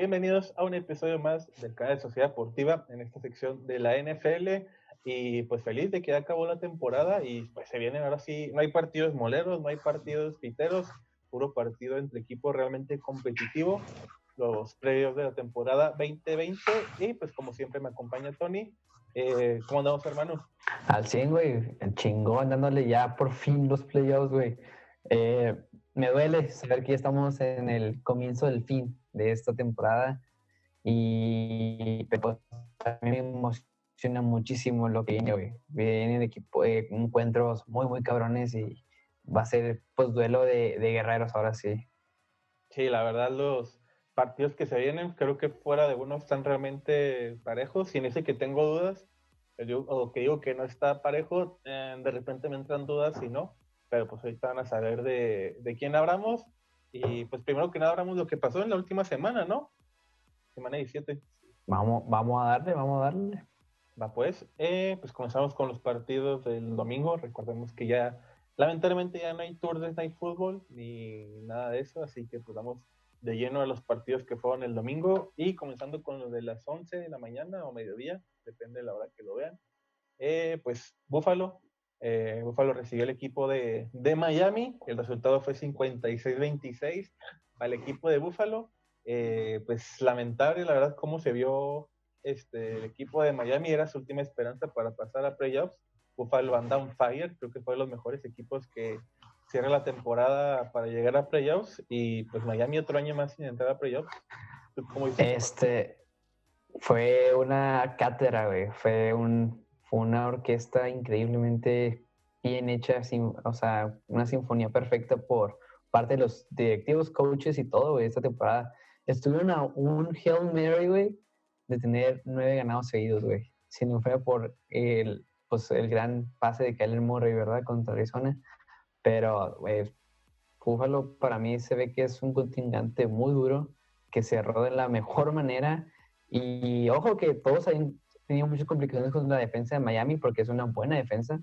Bienvenidos a un episodio más del canal de Sociedad Deportiva en esta sección de la NFL. Y pues feliz de que acabó la temporada y pues se vienen ahora sí, no hay partidos moleros, no hay partidos piteros, puro partido entre equipos realmente competitivo, los previos de la temporada 2020 y pues como siempre me acompaña Tony. Eh, ¿Cómo andamos hermano? Al 100, güey, chingón, dándole ya por fin los playoffs, güey. Eh, me duele saber que ya estamos en el comienzo del fin de esta temporada y pues, me emociona muchísimo lo que viene, güey. Vienen equipo, eh, encuentros muy, muy cabrones y va a ser pues duelo de, guerreros ahora sí. Sí, la verdad los partidos que se vienen creo que fuera de uno están realmente parejos y en ese que tengo dudas o que digo que no está parejo, eh, de repente me entran dudas y no, pero pues ahorita van a saber de, de quién hablamos y pues primero que nada hablamos lo que pasó en la última semana, ¿no? Semana 17. Vamos, vamos a darle, vamos a darle. Va pues, eh, pues comenzamos con los partidos del domingo, recordemos que ya Lamentablemente ya no hay Tour de Night Football ni nada de eso, así que pues vamos de lleno a los partidos que fueron el domingo y comenzando con los de las 11 de la mañana o mediodía, depende de la hora que lo vean. Eh, pues Buffalo, eh, Buffalo recibió el equipo de, de Miami, el resultado fue 56-26 al equipo de Buffalo. Eh, pues lamentable, la verdad, cómo se vio este, el equipo de Miami, era su última esperanza para pasar a playoffs Buffalo anda on fire, creo que fue de los mejores equipos que cierra la temporada para llegar a playoffs y pues Miami otro año más sin entrar a playoffs. Este fue una cátedra, güey. Fue, un, una orquesta increíblemente bien hecha, o sea, una sinfonía perfecta por parte de los directivos, coaches y todo, güey, esta temporada. Estuvieron a un Hail Mary, güey, de tener nueve ganados seguidos, güey. Si no fuera por el, pues el gran pase de Kyler Murray, ¿verdad? Contra Arizona. Pero, pues, Buffalo para mí se ve que es un contingente muy duro, que cerró de la mejor manera. Y ojo que todos tenido muchas complicaciones con la defensa de Miami porque es una buena defensa.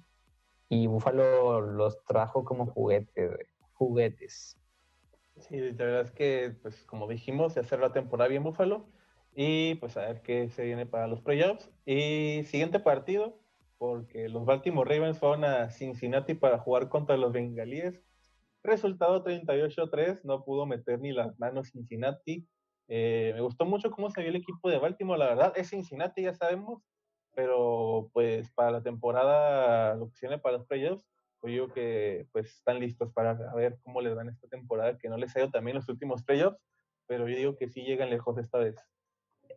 Y Buffalo los trajo como juguetes, juguetes. Sí, la verdad es que, pues como dijimos, se cerró la temporada bien Buffalo. Y pues a ver qué se viene para los playoffs. Y siguiente partido, porque los Baltimore Ravens fueron a Cincinnati para jugar contra los Bengalíes. Resultado 38-3, no pudo meter ni las manos Cincinnati. Eh, me gustó mucho cómo se vio el equipo de Baltimore, la verdad, es Cincinnati, ya sabemos, pero pues para la temporada, lo que para los playoffs, pues yo que pues están listos para ver cómo les van esta temporada, que no les ha ido también los últimos playoffs, pero yo digo que sí llegan lejos esta vez.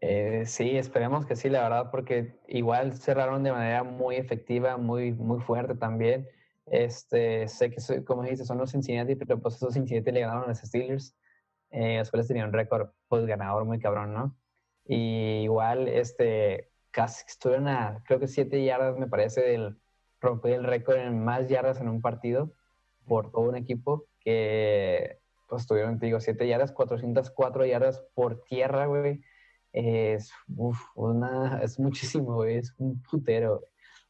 Eh, sí, esperemos que sí, la verdad, porque igual cerraron de manera muy efectiva, muy, muy fuerte también. Este, sé que, como dijiste, son los Cincinnati, pero pues esos Cincinnati le ganaron a los Steelers, eh, los cuales tenían un récord pues ganador muy cabrón, ¿no? Y igual, este, casi estuvieron a, creo que siete yardas, me parece, del romper el récord en más yardas en un partido por todo un equipo que, pues, tuvieron, te digo, siete yardas, 404 yardas por tierra, güey es, una, es muchísimo, es un putero,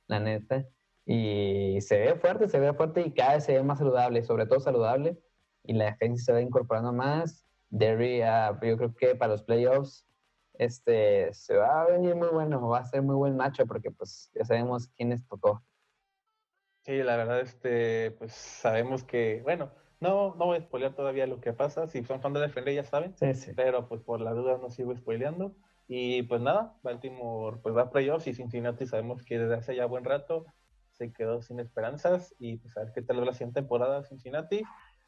la neta. Y se ve fuerte, se ve fuerte y cada vez se ve más saludable, sobre todo saludable. Y la defensa se va incorporando más. Derry, uh, yo creo que para los playoffs este, se va a venir muy bueno, va a ser muy buen macho porque pues ya sabemos quiénes tocó. Sí, la verdad, este, pues sabemos que, bueno, no, no voy a spoilear todavía lo que pasa. Si son fan de NFL ya saben. Sí, sí. Pero pues por la duda no sigo spoileando. Y pues nada, Baltimore pues va a playoffs y Cincinnati sabemos que desde hace ya buen rato se quedó sin esperanzas. Y pues a ver qué tal va la siguiente temporada Cincinnati.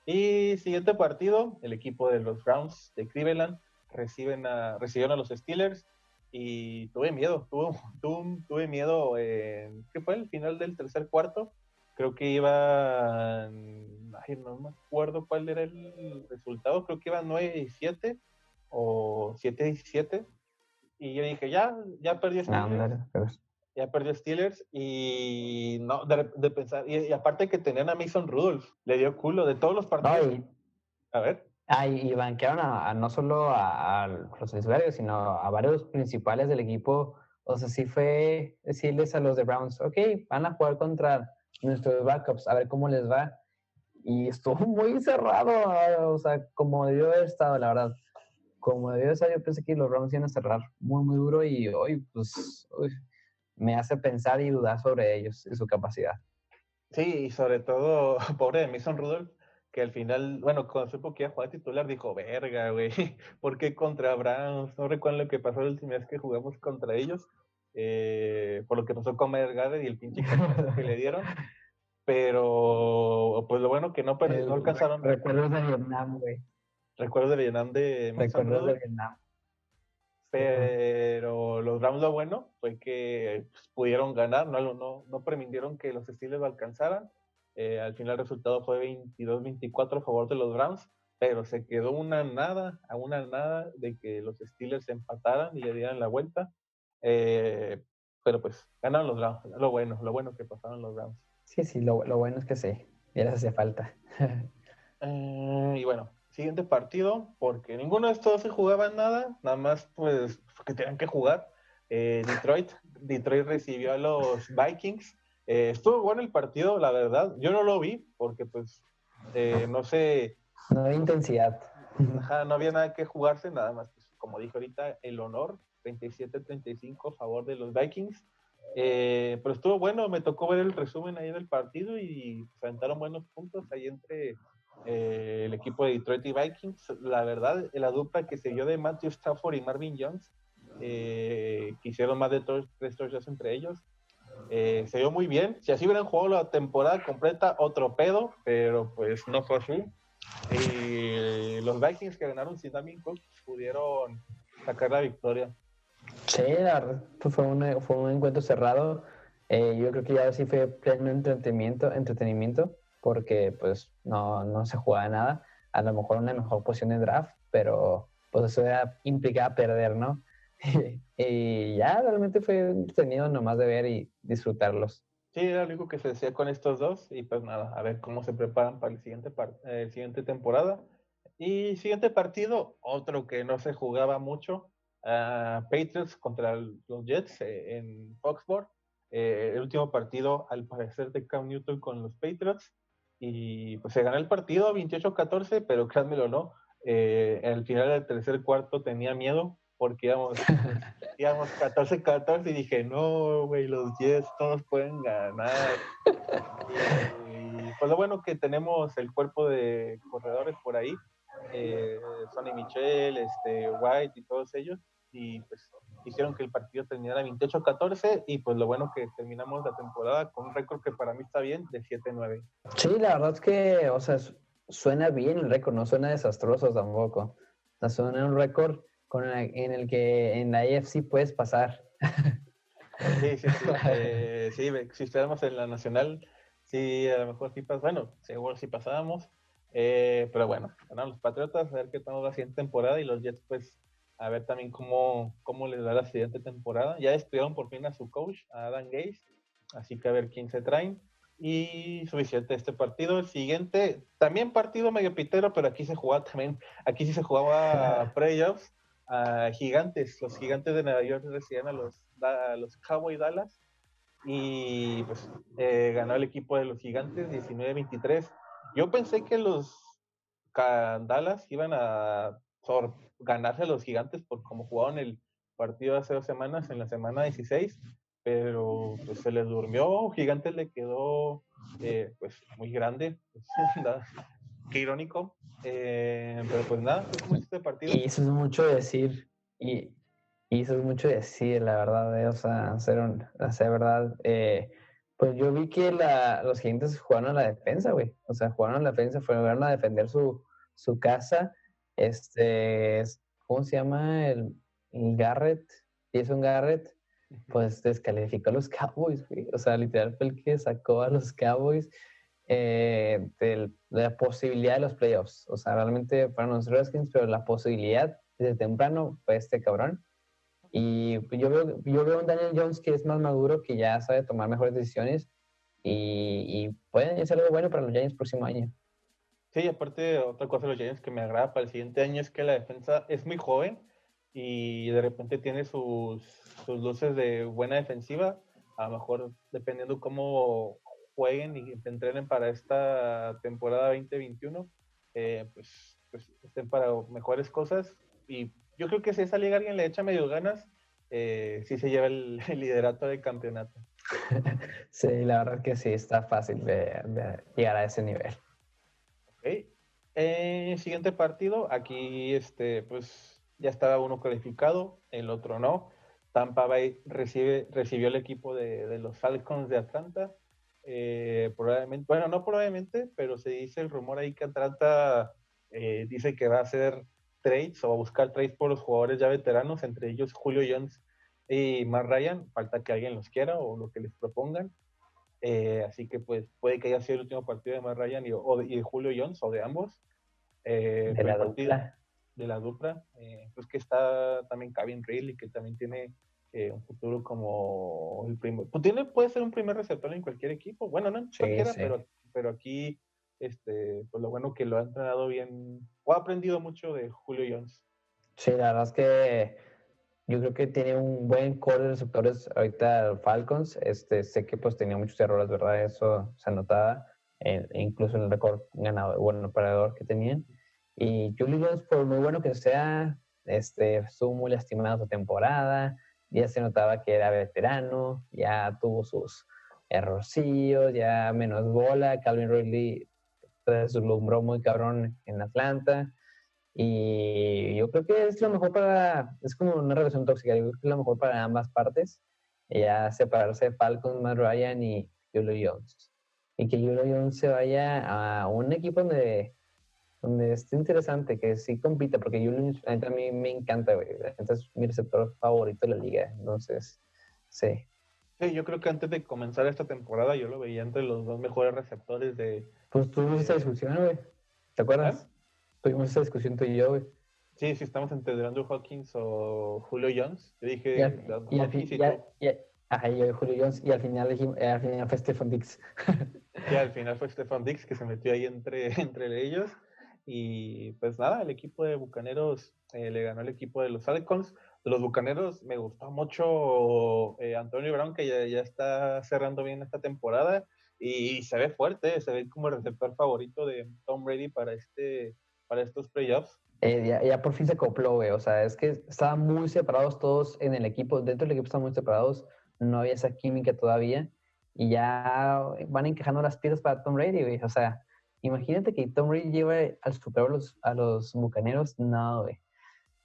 Y siguiente partido, el equipo de los Browns de Cleveland reciben a, recibieron a los Steelers y tuve miedo, tuve, tuve, tuve miedo en, ¿qué fue? El final del tercer cuarto creo que iban, ay, no me acuerdo cuál era el resultado, creo que iban 9 y 7 o 7 y 7. Y yo dije, ya, ya perdió Steelers. Ya perdió Steelers y no, de, pensar, y, aparte que tenían a Mason Rudolph, le dio culo de todos los partidos. a ver. Ah, y banquearon a, no solo a, los Isbergos, sino a varios principales del equipo. O sea, sí fue decirles a los de Browns, ok, van a jugar contra nuestros backups, a ver cómo les va. Y estuvo muy cerrado, o sea, como debió haber estado, la verdad. como debió ser, yo pensé que los Rams iban a cerrar muy, muy duro y hoy, pues, me hace pensar y dudar sobre ellos y su capacidad. Sí, y sobre todo, pobre de Mason Rudolph, que al final, bueno, cuando supo que iba a jugar titular, dijo, verga, güey, ¿por qué contra Browns? No recuerdo lo que pasó la última vez que jugamos contra ellos, eh, por lo que pasó con Mergade y el pinche que le dieron. Pero, pues lo bueno que no, no alcanzaron. Recuerdos de Vietnam, güey. Recuerdos de Vietnam de Recuerdos de Vietnam. Pero los Browns lo bueno fue que pues, pudieron ganar, no, no, no permitieron que los Steelers lo alcanzaran eh, al final el resultado fue 22-24 a favor de los Browns, pero se quedó una nada, a una nada de que los Steelers empataran y le dieran la vuelta. Eh, pero pues ganaron los Browns, lo bueno, lo bueno que pasaron los Browns. Sí, sí, lo, lo bueno es que sí, ya les hacía falta. Eh, y bueno, siguiente partido, porque ninguno de estos se jugaba nada, nada más pues que tenían que jugar. Detroit, Detroit recibió a los Vikings eh, estuvo bueno el partido, la verdad. Yo no lo vi porque, pues, eh, no sé. No había intensidad. no había nada que jugarse, nada más, pues, como dije ahorita, el honor, 37-35 a favor de los Vikings. Eh, pero estuvo bueno, me tocó ver el resumen ahí del partido y presentaron buenos puntos ahí entre el equipo de Detroit y Vikings. La verdad, la dupla que se dio de Matthew Stafford y Marvin Jones, que hicieron más de tres touchdowns entre ellos, eh, se vio muy bien. Si así hubieran jugado la temporada completa, otro pedo, pero pues no fue así. Y los Vikings que ganaron sin Damien Cook pudieron sacar la victoria. Sí, pues, fue un, fue un encuentro cerrado. Eh, yo creo que ya sí fue pleno entretenimiento, entretenimiento porque pues no, no se jugaba nada. A lo mejor una mejor posición de draft, pero pues eso implicaba perder, ¿no? y ya realmente fue entretenido nomás de ver y disfrutarlos. Sí, era lo único que se decía con estos dos y pues nada, a ver cómo se preparan para el siguiente, eh, siguiente temporada. Y siguiente partido, otro que no se jugaba mucho, uh, Patriots contra los Jets eh, en Foxborough. Eh, el último partido, al parecer, de Cam Newton con los Patriots. Y pues se ganó el partido 28-14, pero créanmelo no, al final del tercer cuarto tenía miedo porque íbamos, íbamos 14-14 y dije, no, güey, los Jets todos pueden ganar. Y, pues lo bueno que tenemos el cuerpo de corredores por ahí, eh, Sonny Michel, este, White y todos ellos, y pues hicieron que el partido terminara 28-14 y pues lo bueno que terminamos la temporada con un récord que para mí está bien de 7-9. Sí, la verdad es que, o sea, suena bien el récord, no suena desastroso tampoco. O sea, suena un récord en el que en la AFC puedes pasar. Sí, sí, sí. Eh, sí, si estuviéramos en la nacional, sí, a lo mejor sí pasamos. Bueno, seguro sí pasábamos. Eh, pero bueno, ganaron los Patriotas, a ver qué tal la siguiente temporada y los Jets, pues, a ver también cómo, cómo les da la siguiente temporada. Ya despidieron por fin a su coach, a Adam Gaze, así que a ver quién se traen. Y suficiente este partido. El siguiente, también partido medio pitero, pero aquí se jugaba también, aquí sí se jugaba playoffs a Gigantes. Los Gigantes de Nueva York recibían a los, a los Cowboy Dallas y pues eh, ganó el equipo de los Gigantes 19-23. Yo pensé que los Dallas iban a ganarse a los Gigantes por como jugaron el partido hace dos semanas, en la semana 16, pero pues se les durmió. Gigantes le quedó eh, pues muy grande. qué irónico. Eh, pero pues nada, ¿cómo es este partido? Y eso es mucho decir. Y, y eso es mucho decir, la verdad. Eh, o sea, hacer, un, hacer verdad. Eh, pues yo vi que la, los gigantes jugaron a la defensa, güey. O sea, jugaron a la defensa, fueron a defender su, su casa. Este, ¿cómo se llama? El, el Garrett, Jason Garrett, pues descalificó a los Cowboys, güey. O sea, literal fue el que sacó a los Cowboys eh, de, la posibilidad de los playoffs. O sea, realmente para los Redskins, pero la posibilidad desde temprano fue este cabrón. Y yo veo, yo veo un Daniel Jones que es más maduro, que ya sabe tomar mejores decisiones y, y pueden ser algo bueno para los Giants próximo año. Sí, aparte, otra cosa de los Giants que me agrada para el siguiente año es que la defensa es muy joven y de repente tiene sus, sus luces de buena defensiva. A lo mejor, dependiendo cómo jueguen y entrenen para esta temporada 2021, eh, pues, pues, estén para mejores cosas. y yo creo que si esa liga alguien le echa medio ganas, eh, sí se lleva el, liderato del campeonato. sí, la verdad que sí, está fácil de, llegar a ese nivel. Eh, siguiente partido, aquí este, pues ya estaba uno calificado, el otro no. Tampa Bay recibe, recibió el equipo de, los Falcons de Atlanta. Eh, probablemente, bueno, no probablemente, pero se dice el rumor ahí que Atlanta eh, dice que va a hacer trades o a buscar trades por los jugadores ya veteranos, entre ellos Julio Jones y Mar Ryan. Falta que alguien los quiera o lo que les propongan. Eh, así que pues puede que haya sido el último partido de Mar Ryan y, o de, Julio Jones o de ambos. de la dupla. De la dupla. pues que está también Kevin Riley, que también tiene eh, un futuro como el primer. Pues tiene, puede ser un primer receptor en cualquier equipo. Bueno, no en cualquiera, Pero, pero aquí este, pues lo bueno que lo ha entrenado bien, o ha aprendido mucho de Julio Jones. Sí, la verdad es que yo creo que tiene un buen core de receptores ahorita Falcons. Este, sé que pues tenía muchos errores, ¿verdad? Eso se notaba, eh, incluso en el récord ganado, bueno, parador que tenían. Y Julio Jones, por muy bueno que sea, este, estuvo muy lastimado su temporada. Ya se notaba que era veterano, ya tuvo sus errorcillos, ya menos bola. Calvin Ridley deslumbró muy cabrón en Atlanta. Y yo creo que es lo mejor para, es como una relación tóxica, yo creo que es lo mejor para ambas partes, ya separarse de Falcons, Matt Ryan y Julio Jones. Y que Julio Jones se vaya a un equipo donde, donde esté interesante, que sí compita, porque Julio Jones a mí me encanta, güey. Es mi receptor favorito de la liga, entonces, sí. Sí, yo creo que antes de comenzar esta temporada yo lo veía entre los dos mejores receptores de, pues tuvimos esa discusión, güey. ¿Te acuerdas? Tuvimos esa discusión tú y yo, güey. Sí, sí, estamos entre Andrew Hawkins o Julio Jones. Te dije, y al, y al fin, ajá, yo Julio Jones, y al final, eh, al final fue Stefan Dix. sí, al final fue Stefan Dix que se metió ahí entre, entre ellos. Y pues nada, el equipo de Bucaneros eh, le ganó el equipo de los Falcons. De los Bucaneros me gustó mucho eh, Antonio Brown, que ya, ya está cerrando bien esta temporada y se ve fuerte, se ve como el receptor favorito de Tom Brady para, este, para estos playoffs. Eh, ya, por fin se acopló, güey. O sea, es que estaban muy separados todos en el equipo. Dentro del equipo estaban muy separados. No había esa química todavía. Y ya van encajando las piezas para Tom Brady, güey. O sea, imagínate que Tom Brady lleve al Super Bowl a los bucaneros. No, güey.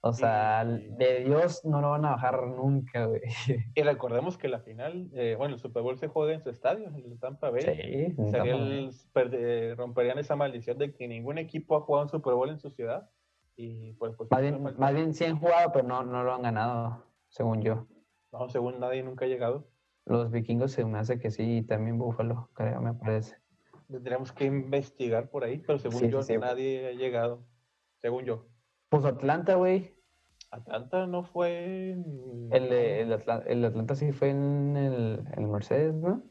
O sea, de Dios no lo van a bajar nunca, güey. Y recordemos que la final, eh, bueno, el Super Bowl se juega en su estadio, en el Tampa Bay. Sí, el, romperían esa maldición de que ningún equipo ha jugado un Super Bowl en su ciudad. Y pues, pues más, bien, más bien sí han jugado, pero no, no lo han ganado, según yo. No, según nadie nunca ha llegado. Los vikingos se me hace que sí, y también Búfalo, creo, me parece. Tendríamos que investigar por ahí, pero según yo nadie ha llegado, según yo. Pues Atlanta, güey. Atlanta no fue. El, el, Atlanta, sí fue en el, el Mercedes, ¿no?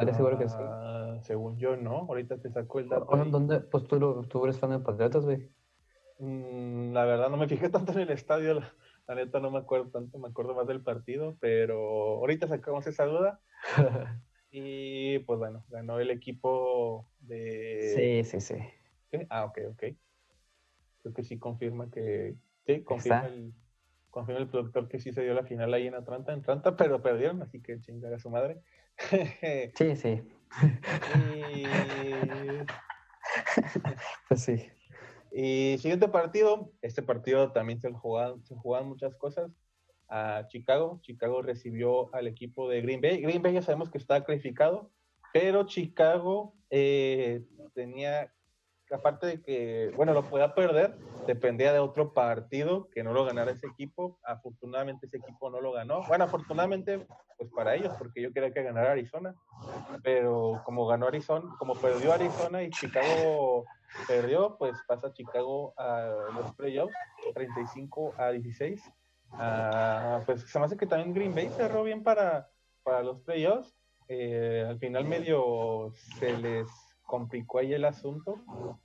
¿Eres seguro que sí? Ah, según yo, no. Ahorita te saco el dato. ¿Dónde? Pues tú, tú eres fan de Patriotas, güey. Mm, la verdad, no me fijé tanto en el estadio. La, neta, no me acuerdo tanto. Me acuerdo más del partido. Pero ahorita sacamos esa duda. y pues bueno, ganó el equipo de. Sí, sí, sí. Ah, ok, ok creo que sí confirma que, sí, confirma el, confirma el productor que sí se dio la final ahí en Atlanta, en Atlanta, pero perdieron, así que chingar a su madre. sí, sí. Y... pues sí. Y siguiente partido, este partido también se jugaban, se jugaban muchas cosas a Chicago. Chicago recibió al equipo de Green Bay. Green Bay ya sabemos que está calificado, pero Chicago eh, tenía aparte de que, bueno, lo podía perder, dependía de otro partido que no lo ganara ese equipo. Afortunadamente ese equipo no lo ganó. Bueno, afortunadamente, pues para ellos, porque yo quería que ganara Arizona. Pero como ganó Arizona, como perdió Arizona y Chicago perdió, pues pasa Chicago a los playoffs, 35 a 16. Ah, pues se me hace que también Green Bay cerró bien para, para los playoffs. Eh, al final medio se les complicó ahí el asunto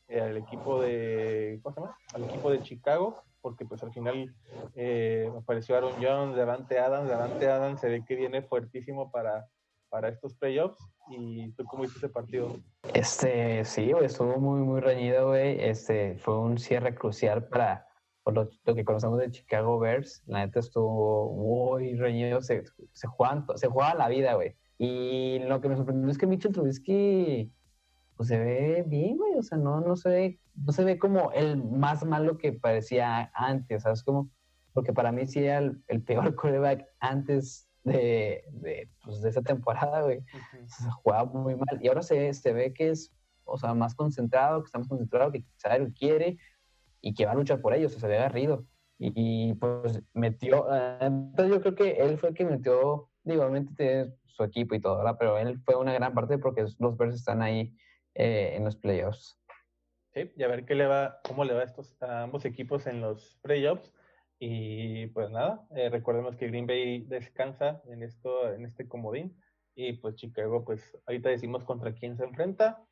al equipo de ¿cómo se llama? al equipo de Chicago porque pues al final eh, apareció Aaron Jones, Davante Adams, Davante Adams se ve que viene fuertísimo para, para estos playoffs y tú cómo viste ese partido este sí güey estuvo muy muy reñido güey este fue un cierre crucial para por lo, que conocemos de Chicago Bears, la neta estuvo muy reñido, se, se, jugaban, se jugaba la vida, güey. Y lo que me sorprendió es que Mitchell Trubisky pues se ve bien, güey, o sea, no, no se ve, no se ve como el más malo que parecía antes, ¿sabes? Como, porque para mí sí era el, peor quarterback antes de, de, pues, de esa temporada, güey. Se jugaba muy mal. Y ahora se, se ve que es, o sea, más concentrado, que está más concentrado, que sabe lo que quiere y que va a luchar por ellos, o sea, se ve agarrido. Y, pues metió, eh, entonces yo creo que él fue el que metió, digo, obviamente tiene su equipo y todo, ¿verdad? Pero él fue una gran parte porque los Bears están ahí eh, en los playoffs. Sí, y a ver qué le va, cómo le va a, estos, a ambos equipos en los playoffs. Y pues nada, eh, recordemos que Green Bay descansa en, esto, en este comodín. Y pues Chicago, pues ahorita decimos contra quién se enfrenta.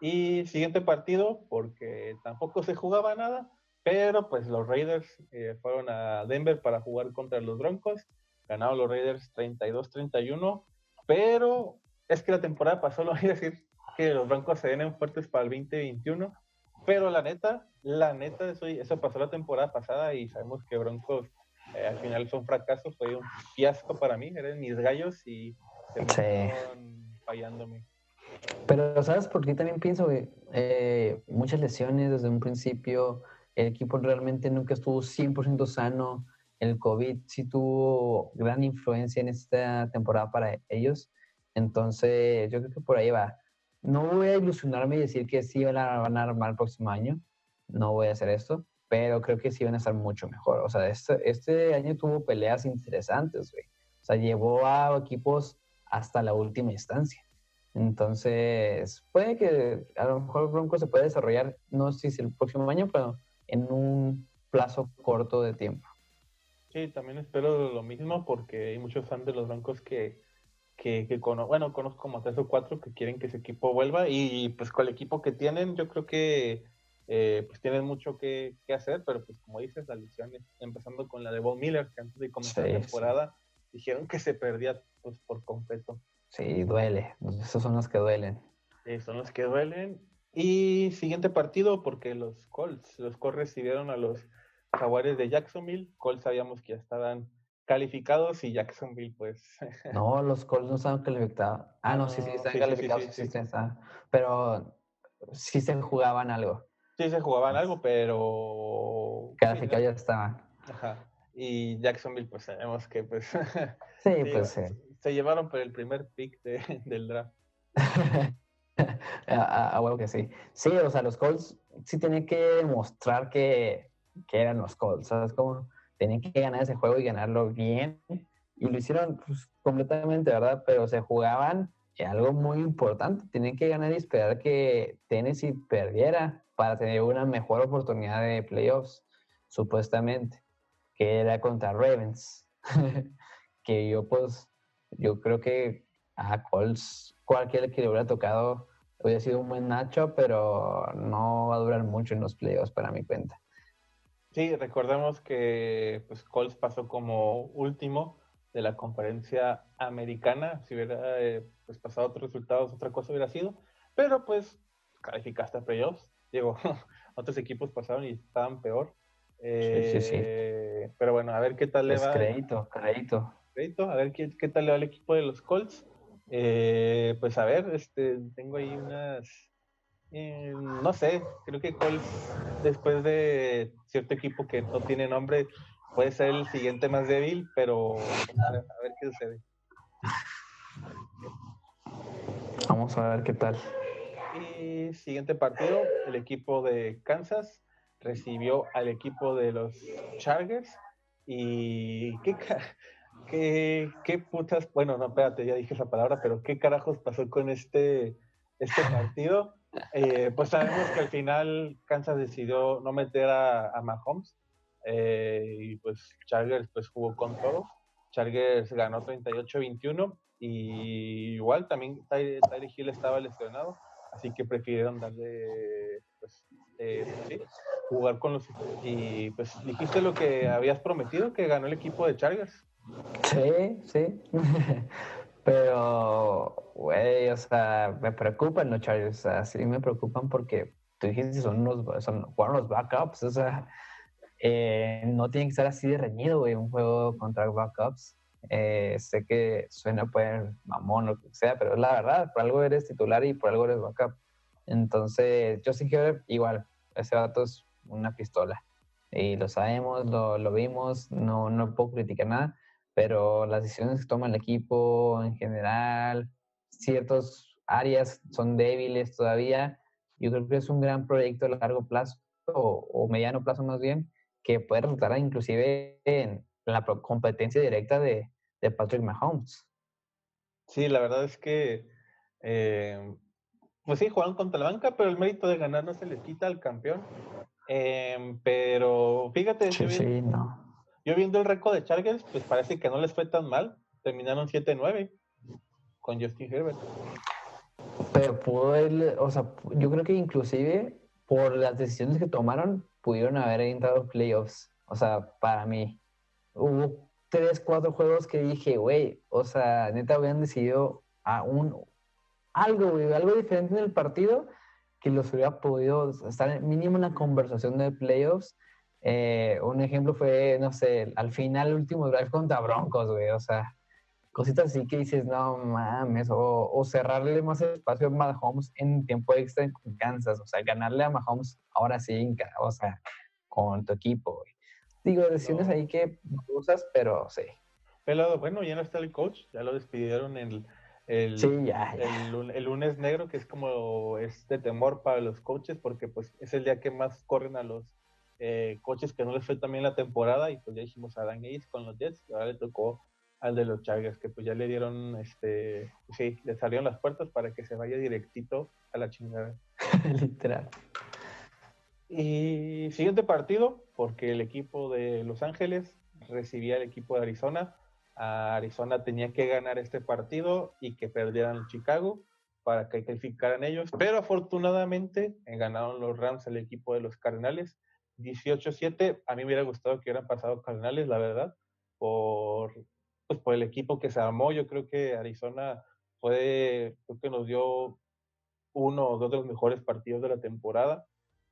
Y siguiente partido, porque tampoco se jugaba nada, pero pues los Raiders eh, fueron a Denver para jugar contra los Broncos. Ganaron los Raiders 32-31, pero es que la temporada pasó, lo voy a decir, que los Broncos se vienen fuertes para el 2021. Pero la neta, la neta, eso, eso pasó la temporada pasada y sabemos que Broncos eh, al final fue un fracaso, fue un fiasco para mí, eran mis gallos y se fallándome. Pero, ¿sabes por qué también pienso que eh, muchas lesiones desde un principio, el equipo realmente nunca estuvo 100% sano, el COVID sí tuvo gran influencia en esta temporada para ellos, entonces yo creo que por ahí va no voy a ilusionarme y decir que sí van a, van a armar el próximo año. No voy a hacer esto, pero creo que sí van a estar mucho mejor. O sea, este, este año tuvo peleas interesantes, güey. O sea, llevó a equipos hasta la última instancia. Entonces, puede que a lo mejor Bronco se puede desarrollar, no sé si el próximo año, pero en un plazo corto de tiempo. Sí, también espero lo mismo porque hay muchos fans de los Broncos que que, que bueno, conozco como tres o cuatro que quieren que ese equipo vuelva y pues con el equipo que tienen, yo creo que eh, pues tienen mucho que, hacer, pero pues como dices, la lesión, empezando con la de Bob Miller, que antes de comenzar la temporada dijeron que se perdía pues por completo. Sí, duele, esos son los que duelen. Sí, son los que duelen. Y siguiente partido, porque los Colts, los Colts recibieron a los Jaguares de Jacksonville. Colts sabíamos que ya estaban calificados y Jacksonville, pues. No, los Colts no están calificados. Ah, no, sí, sí, están calificados, sí, sí, Pero sí se jugaban algo. Sí, se jugaban algo, pero. Calificados ya estaban. Ajá. Y Jacksonville, pues sabemos que, pues. sí, pues sí. Se llevaron por el primer pick del draft. a, huevo que sí. Sí, o sea, los Colts sí tienen que demostrar que, que eran los Colts, ¿sabes cómo? Tenían que ganar ese juego y ganarlo bien. Y lo hicieron pues, completamente, ¿verdad? Pero se jugaban algo muy importante. Tenían que ganar y esperar que Tennessee perdiera para tener una mejor oportunidad de playoffs, supuestamente, que era contra Ravens. que yo, pues, yo creo que a Colts, cualquiera que le hubiera tocado, hubiera sido un buen Nacho, pero no va a durar mucho en los playoffs para mi cuenta. Sí, recordemos que pues Colts pasó como último de la conferencia americana. Si hubiera eh, pues, pasado otros resultados, otra cosa hubiera sido. Pero pues calificaste a playoffs. Digo, otros equipos pasaron y estaban peor. sí, sí, sí. Eh, pero bueno, a ver qué tal le va. Crédito, crédito. Crédito, a ver qué, qué tal le va al equipo de los Colts. Eh, pues a ver, este, tengo ahí unas eh, no sé, creo que Colts, después de cierto equipo que no tiene nombre, puede ser el siguiente más débil, pero a ver, qué sucede. Vamos a ver qué tal. Y siguiente partido, el equipo de Kansas recibió al equipo de los Chargers. Y qué, qué, qué putas, bueno, no, espérate, ya dije esa palabra, pero qué carajos pasó con este, este partido. Eh, pues sabemos que al final Kansas decidió no meter a, Mahomes eh, y pues Chargers pues jugó con todo. Chargers ganó 38-21 y igual también Tyre Hill estaba lesionado, así que prefirieron darle pues, eh, sí, jugar con los y pues dijiste lo que habías prometido que ganó el equipo de Chargers. Sí, sí. Pero, güey, o sea, me preocupan los Chargers, o sea, sí me preocupan porque tú dijiste son unos, son, jugaron los backups, o sea, eh, no tiene que estar así de reñido, güey, un juego contra backups. Eh, sé que suena pues mamón o lo que sea, pero es la verdad, por algo eres titular y por algo eres backup. Entonces, Justin Herbert, igual, ese vato es una pistola. Y lo sabemos, lo, lo vimos, no, no puedo criticar nada, pero las decisiones que toma el equipo en general, ciertas áreas son débiles todavía. Yo creo que es un gran proyecto a largo plazo o, mediano plazo más bien, que puede resultar inclusive en la competencia directa de, de Patrick Mahomes. Sí, la verdad es que, eh, pues sí, jugaron contra la banca, pero el mérito de ganar no se les quita al campeón. Em, pero fíjate, yo, viendo, el récord de Chargers, pues parece que no les fue tan mal. Terminaron 7-9 con Justin Herbert. Pero pudo él, o sea, yo creo que inclusive por las decisiones que tomaron, pudieron haber entrado playoffs. O sea, para mí. Hubo tres, cuatro juegos que dije, güey, o sea, neta habían decidido a un, algo, güey, algo diferente en el partido que los hubiera podido estar en mínimo una conversación de playoffs. Eh, un ejemplo fue, no sé, al final, el último drive contra Broncos, güey, o sea, cositas así que dices, no mames, o, cerrarle más espacio a Mahomes en tiempo extra con Kansas, o sea, ganarle a Mahomes ahora sí, o sea, con tu equipo, güey. Digo, decisiones ahí que usas, pero sí. Pero bueno, ya no está el coach, ya lo despidieron el, el, el, lunes negro, que es como este temor para los coaches, porque pues es el día que más corren a los eh, coaches que no les fue también la temporada, y pues ya dijimos a Dan Ace con los Jets, y ahora le tocó al de los Chargers, que pues ya le dieron, este, sí, le salieron las puertas para que se vaya directito a la chingada. Literal. Y siguiente partido, porque el equipo de Los Ángeles recibía el equipo de Arizona. Arizona tenía que ganar este partido y que perdieran Chicago para que calificaran ellos, pero afortunadamente eh, ganaron los Rams el equipo de los Cardenales 18-7. A mí me hubiera gustado que hubieran pasado Cardenales, la verdad, por pues, por el equipo que se armó. Yo creo que Arizona fue, creo que nos dio uno o dos de los mejores partidos de la temporada,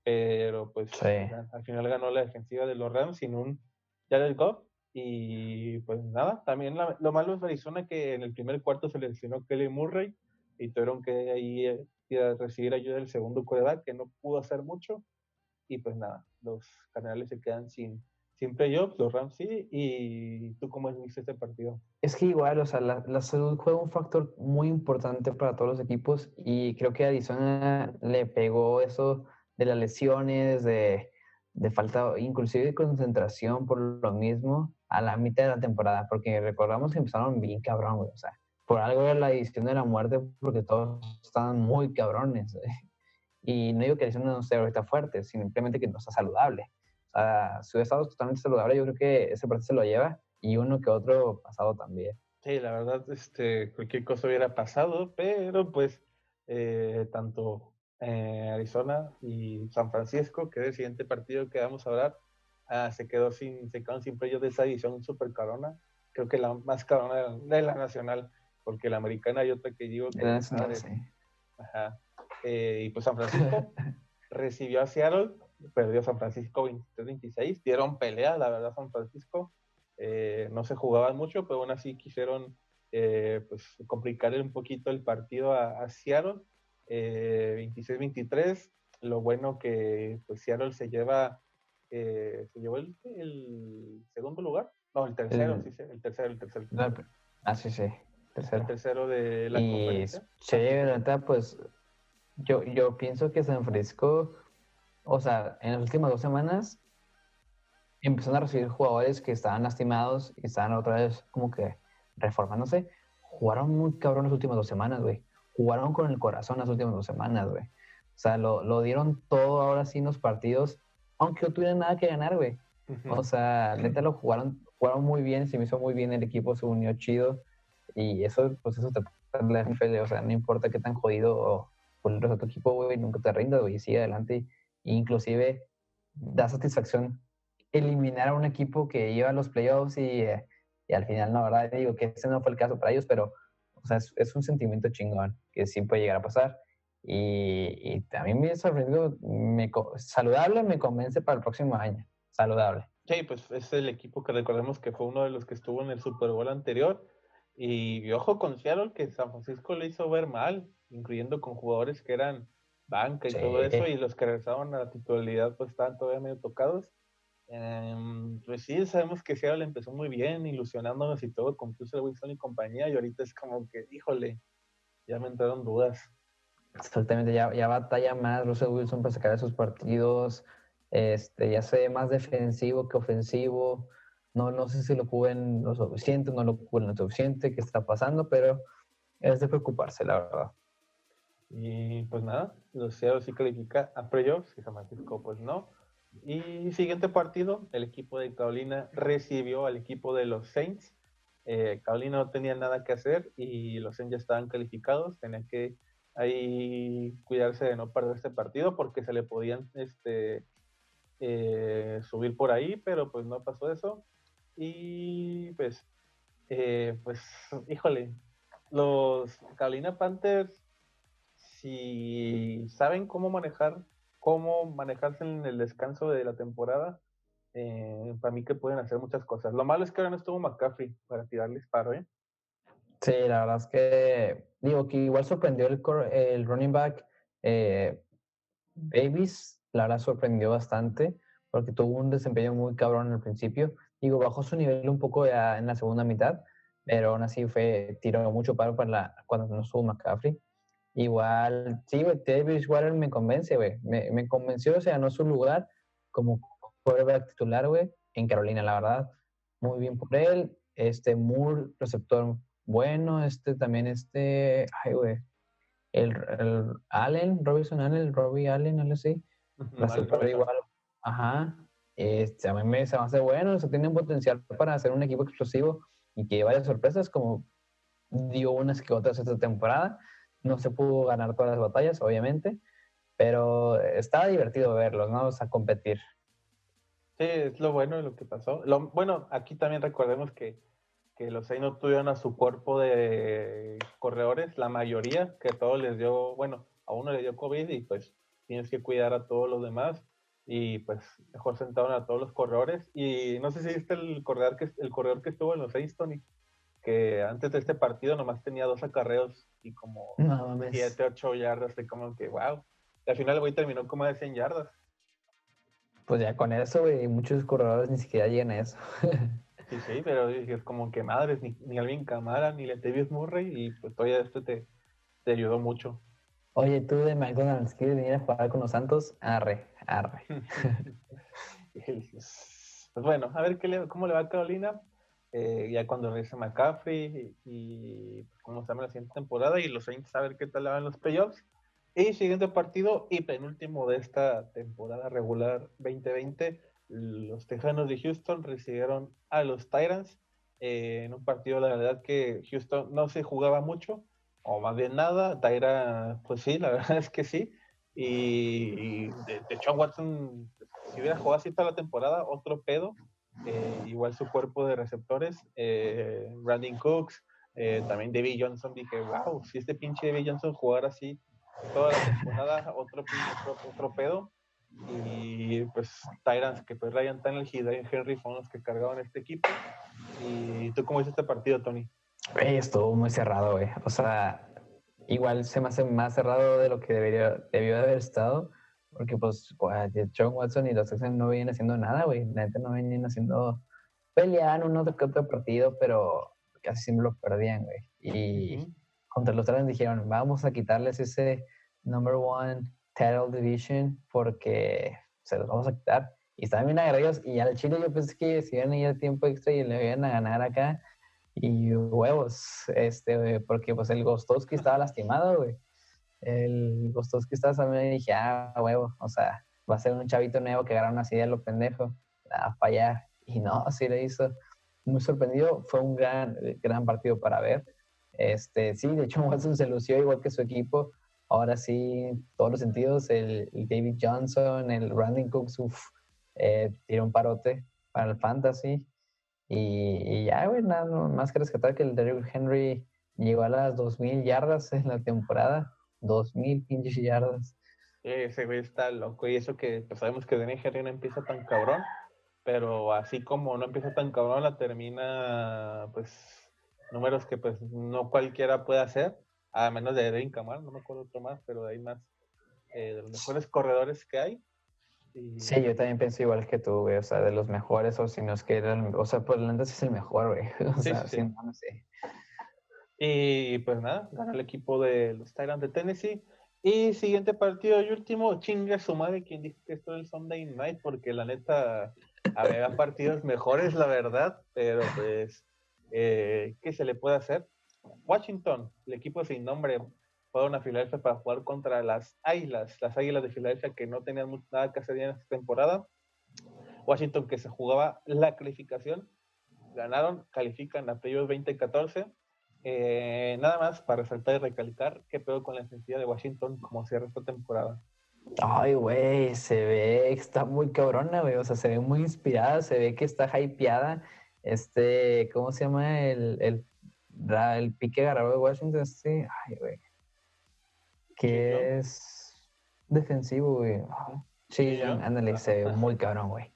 pero pues al final ganó la defensiva de los Rams sin un Jared Goff. Y pues nada, también lo malo es Arizona que en el primer cuarto se lesionó Kelly Murray y tuvieron que ahí eh, recibir ayuda del segundo coreback que no pudo hacer mucho. Y pues nada, los canales se quedan sin, Siempre yo, los Rams sí. ¿Y tú cómo viste este partido? Es que igual, o sea, la, salud juega un factor muy importante para todos los equipos y creo que Arizona le pegó eso de las lesiones, de, de falta inclusive de concentración por lo mismo a la mitad de la temporada, porque recordamos que empezaron bien cabrón, o sea, por algo era la edición de la muerte, porque todos estaban muy cabrones. Y no digo que Arizona no esté ahorita fuerte, simplemente que no está saludable. O sea, si hubiera estado totalmente saludable, yo creo que ese partido se lo lleva y uno que otro pasado también. Sí, la verdad, este, cualquier cosa hubiera pasado, pero pues eh, tanto eh, Arizona y San Francisco, que es el siguiente partido que vamos a hablar, ah, se quedó sin, se quedaron sin de esa edición super carona. Creo que la más carona de la nacional, porque la americana hay otra que digo que es Ajá. Eh, y pues San Francisco recibió a Seattle perdió San Francisco 23-26, dieron pelea, la verdad, San Francisco. Eh, no se jugaban mucho, pero aún así quisieron eh, pues, complicarle un poquito el partido a, Seattle. 26-23, eh, lo bueno que pues, Seattle se lleva, se llevó el, segundo lugar, no, el tercero, el, sí, sí, el tercero, el tercero. ah, sí, sí, tercero. El tercero de la y, conferencia. Sí, pues yo, yo pienso que San Francisco o sea, en las últimas dos semanas empezaron a recibir jugadores que estaban lastimados y estaban otra vez como que reformándose. Jugaron muy cabrón las últimas dos semanas, güey. Jugaron con el corazón las últimas dos semanas, güey. O sea, lo, lo, dieron todo ahora sí en los partidos, aunque no tuvieran nada que ganar, güey. O sea, neta lo jugaron, jugaron muy bien, se me hizo muy bien el equipo, se unió chido. Y eso, pues eso te la NFL, o sea, no importa qué tan jodido o por a tu equipo, güey, nunca te rindas, güey, sigue adelante inclusive da satisfacción eliminar a un equipo que iba a los playoffs y, eh, y, al final, la verdad, digo que ese no fue el caso para ellos, pero o sea, es, un sentimiento chingón que sí puede llegar a pasar. Y, y a mí me sorprendido, me, saludable me convence para el próximo año. Saludable. Sí, pues es el equipo que recordemos que fue uno de los que estuvo en el Super Bowl anterior. Y, ojo con Seattle, que San Francisco le hizo ver mal, incluyendo con jugadores que eran banca y todo eso, y los que regresaron a la titularidad pues estaban todavía medio tocados. Em, pues sí, sabemos que Seattle empezó muy bien, ilusionándonos y todo con Russell Wilson y compañía, y ahorita es como que, híjole, ya me entraron dudas. Exactamente, ya, ya batalla más Russell Wilson para sacar esos partidos, este, ya sé más defensivo que ofensivo, no, no sé si lo cubren lo suficiente, no lo cubren lo suficiente, qué está pasando, pero es de preocuparse, la verdad. Y pues nada, los Seattle sí califica a playoffs y San Francisco pues no. Y siguiente partido, el equipo de Carolina recibió al equipo de los Saints. Eh, Carolina no tenía nada que hacer y los Saints ya estaban calificados. Tenían que ahí cuidarse de no perder este partido porque se le podían este, eh, subir por ahí, pero pues no pasó eso. Y pues, eh, pues, híjole, los Carolina Panthers, si saben cómo manejar cómo manejarse en el descanso de la temporada, eh, para mí que pueden hacer muchas cosas. Lo malo es que ahora no estuvo McCaffrey para tirarles paro, ¿eh? Sí, la verdad es que, digo, que igual sorprendió el, el running back eh, Davis, la verdad sorprendió bastante, porque tuvo un desempeño muy cabrón al principio. Digo, bajó su nivel un poco ya en la segunda mitad, pero aún así fue, tiró mucho paro para la, cuando no estuvo McCaffrey. Igual, sí, güey, Davis Water me convence, güey. Me, me, convenció, o sea, no su lugar como quarterback titular, güey, en Carolina, la verdad. Muy bien por él. Este Moore, receptor bueno. Este también, este, ay, güey. El, el, Allen, Robinson Allen, Robbie Allen, algo así. Receptor igual. Ajá. Este, a mí me, se me hace bueno, o tiene potencial para hacer un equipo explosivo y que vaya sorpresas como dio unas que otras esta temporada. No se pudo ganar todas las batallas, obviamente, pero estaba divertido verlos, ¿no? O sea, competir. Sí, es lo bueno de lo que pasó. Lo, bueno, aquí también recordemos que, que los seis no tuvieron a su cuerpo de corredores, la mayoría, que a todos les dio, bueno, a uno le dio COVID y pues tienes que cuidar a todos los demás y pues mejor sentaron a todos los corredores y no sé si viste el corredor que el corredor que estuvo en los seis Tony que antes de este partido nomás tenía dos acarreos y como 7, 8 yardas, y como que wow. Y al final el güey terminó como de 100 yardas. Pues ya con eso, güey, muchos corredores ni siquiera llegan a eso. sí, sí, pero es como que madres, ni, ni Alvin Camara, ni Latavius Murray, y pues todavía esto te, te ayudó mucho. Oye, tú de McDonald's, ¿quieres venir a jugar con los Santos? Arre, arre. pues bueno, a ver qué le, cómo le va a Carolina. Eh, ya cuando regrese McCaffrey y, pues, cómo se llama la siguiente temporada y los Saints a ver qué tal le van los playoffs. Y siguiente partido y penúltimo de esta temporada regular 2020, los Tejanos de Houston recibieron a los Tyrants eh, en un partido, la verdad que Houston no se jugaba mucho, o más bien nada, Tyra, pues sí, la verdad es que sí. Y, de, de Watson, si hubiera jugado así toda la temporada, otro pedo, eh, igual su cuerpo de receptores, eh, Brandon Cooks, eh, también David Johnson, dije, wow, si este pinche David Johnson jugara así toda la temporada, otro, otro, otro pedo. Y pues Tyrants, que pues Ryan Tannehill y Henry fueron los que cargaban este equipo. ¿Y tú cómo viste este partido, Tony? estuvo muy cerrado, güey. O sea, igual se me hace más cerrado de lo que debería, debió de haber estado. Porque, pues, John Watson y los Texans no vienen haciendo nada, güey. La gente no venían haciendo. Peleaban un otro que otro partido, pero casi siempre lo perdían, güey. Y contra los Texans dijeron, vamos a quitarles ese number one title division porque se los vamos a quitar. Y estaban bien agarrados. Y al Chile yo pensé que si iban a ir a tiempo extra y le iban a ganar acá. Y huevos, este, porque pues el Gostowski estaba lastimado, güey el estaba también y dije, ah, huevo, o sea, va a ser un chavito nuevo que agarra una idea lo pendejo, a fallar. Y no, así le hizo. Muy sorprendido, fue un gran, gran partido para ver. Este, sí, de hecho Watson se lució igual que su equipo. Ahora sí, todos los sentidos, el, David Johnson, el Randy Cooks, uff, eh, tiró un parote para el fantasy. Y, ya, güey, nada más que rescatar que el Derrick Henry llegó a las 2.000 yardas en la temporada. 2000 pinches yardas. ese güey está loco. Y eso que pues, sabemos que Denis Henry no empieza tan cabrón. pero así como no empieza tan cabrón, la termina, pues, números que pues no cualquiera puede hacer, a menos de Edwin Camar, no me acuerdo otro más, pero hay más eh, de los mejores corredores que hay. Sí, yo también pienso igual que tú, güey, o sea, de los mejores, o si no es que era o sea, pues Landas es el mejor, güey, o sea, sí. no sé. Y pues nada, gana el equipo de los Tyrants de Tennessee. Y siguiente partido y último, chinga su madre quien dice que esto es el Sunday Night, porque la neta había partidos mejores, la verdad, pero pues, eh, ¿qué se le puede hacer? Washington, el equipo sin nombre, fueron a Filadelfia para jugar contra las Águilas, las Águilas de Filadelfia que no tenían nada que hacer en esta temporada. Washington que se jugaba la calificación, ganaron, califican a playoffs 2014. Eh, nada más para resaltar y recalcar qué pedo con la defensiva de Washington como cierra esta temporada. Ay, güey, se ve, está muy cabrona, güey, o sea, se ve muy inspirada, se ve que está hypeada. Este, ¿cómo se llama? El, el, el pique agarrado de Washington, sí, ay, güey que es defensivo, güey. Sí, ándale, se ve muy cabrón, güey.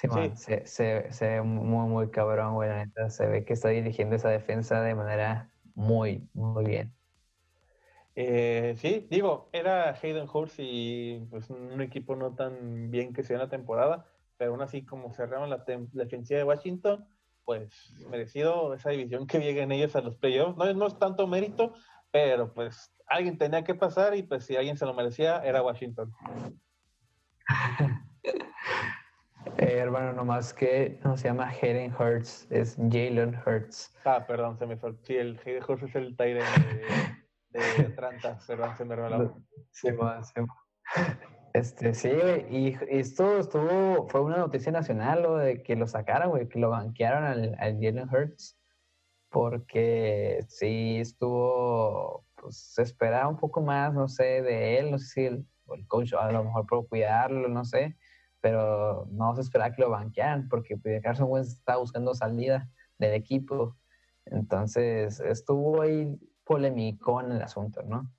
Sí, man, Se, se, se, ve muy, muy cabrón, güey. La neta, se ve que está dirigiendo esa defensa de manera muy, muy bien. Eh, sí, digo, era Hayden Hurst y pues un equipo no tan bien que sea en la temporada, pero aún así como cerraron la, la defensiva de Washington, pues merecido esa división que lleguen ellos a los playoffs. No, no es tanto mérito, pero pues alguien tenía que pasar y pues si alguien se lo merecía era Washington. Eh, hermano, nomás que no se llama Hayden Hurts, es Jalen Hurts. Ah, perdón, se me fue. Sí, el Hayden Hurts es el Tyre de, de Tranta, perdón, se me reveló. Sí, sí, Este, sí, güey, y, esto estuvo, fue una noticia nacional, lo de que lo sacaron, güey, que lo banquearon al, al Jalen Hurts porque sí estuvo, pues se esperaba un poco más, no sé, de él, no sé si el, coach a lo mejor por cuidarlo, no sé, pero no se esperaba que lo banquearan porque pues, Carson Wentz estaba buscando salida del equipo. Entonces estuvo ahí polémico en el asunto, ¿no?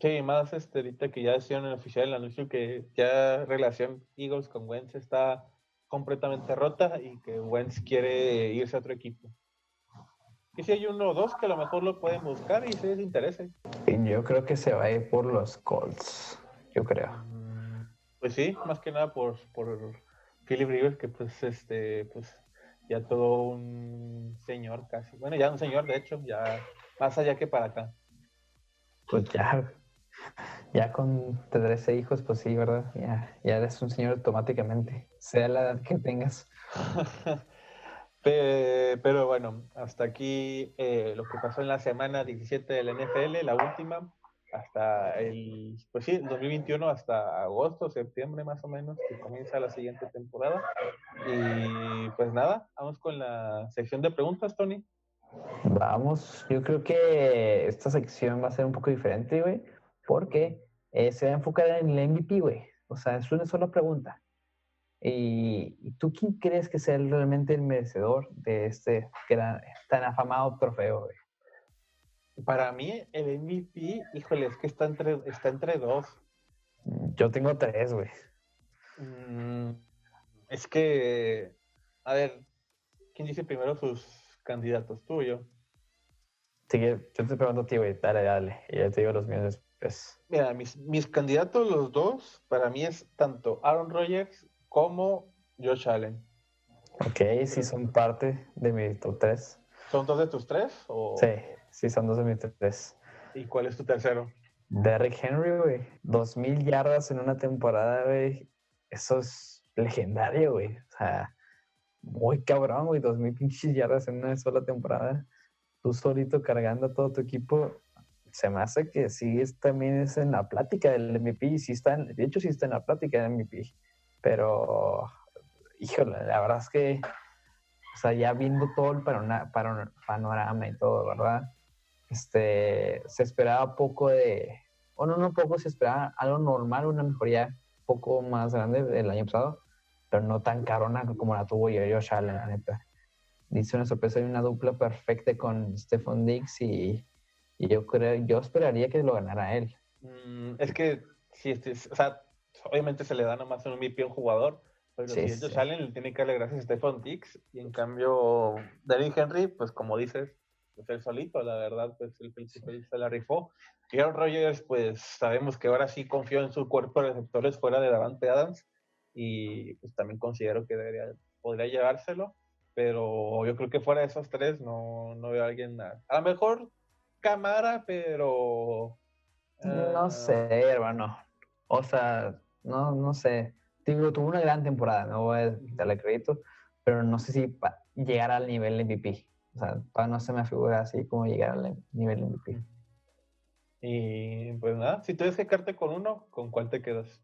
Sí, más este, ahorita que ya decían en el oficial el anuncio que ya relación Eagles con Wentz está completamente rota y que Wentz quiere irse a otro equipo. Y si hay uno o dos que a lo mejor lo pueden buscar y si les interesa. Yo creo que se va a ir por los Colts, yo creo. Pues sí, más que nada por, por Philip Rivers, que pues este, pues ya todo un señor casi. Bueno, ya un señor, de hecho, ya más allá que para acá. Pues ya, ya con 13 hijos, pues sí, ¿verdad? Ya, ya eres un señor automáticamente, sea la edad que tengas. Pero bueno, hasta aquí eh, lo que pasó en la semana 17 del NFL, la última, hasta el, pues sí, 2021 hasta agosto, septiembre más o menos, que comienza la siguiente temporada. Y pues nada, vamos con la sección de preguntas, Tony. Vamos, yo creo que esta sección va a ser un poco diferente, güey, porque eh, se va a enfocar en el MVP, güey. O sea, es una sola pregunta. ¿Y tú quién crees que sea realmente el merecedor de este tan afamado trofeo? Para mí, el MVP, híjole, es que está entre, está entre dos. Yo tengo tres, güey. Mm, es que, a ver, ¿quién dice primero sus candidatos? ¿Tú o yo? Sí, yo te pregunto a ti, güey. Dale, dale. Y ya te digo los míos después. Mira, mis, mis candidatos, los dos, para mí es tanto Aaron Rodgers como Josh Allen. Ok, sí son parte de mi top 3. ¿Son dos de tus tres? Sí, sí son dos de mis tres. ¿Y cuál es tu tercero? Derrick Henry, güey. Dos mil yardas en una temporada, güey. Eso es legendario, güey. O sea, muy cabrón, güey. Dos mil pinches yardas en una sola temporada. Tú solito cargando a todo tu equipo. Se me hace que sí es, también es en la plática del MVP. Sí está de hecho, sí está en la plática del MVP. Pero, híjole, la verdad es que, o sea, ya viendo todo el panorama y todo, ¿verdad? Este, se esperaba poco de, o no, no poco, se esperaba algo normal, una mejoría poco más grande del año pasado, pero no tan carona como la tuvo Josh Allen, la neta. Dice una sorpresa y una dupla perfecta con Stefan Dix y, yo creo, yo esperaría que lo ganara él. Mm, es que, sí, o sea, obviamente se le da nomás un MVP a un jugador, Pero sí, si ellos salen, le tiene que darle gracias a Stefan Dix. Y en cambio, Derrick Henry, pues como dices, pues él solito, la verdad, pues el principio se la rifó. Y Aaron Rodgers, pues sabemos que ahora sí confió en su cuerpo de receptores fuera de Davante Adams. Y pues también considero que debería, podría llevárselo. Pero yo creo que fuera de esos tres no, no veo a alguien. A, a lo mejor Camara, pero. No ah, sé, hermano. O sea, no, no sé tuvo una gran temporada, no voy a darle crédito, pero no sé si llegar al nivel MVP. O sea, todavía no se me figura así como llegar al nivel MVP. Y pues nada, si tuvieras que quedarte con uno, ¿con cuál te quedas?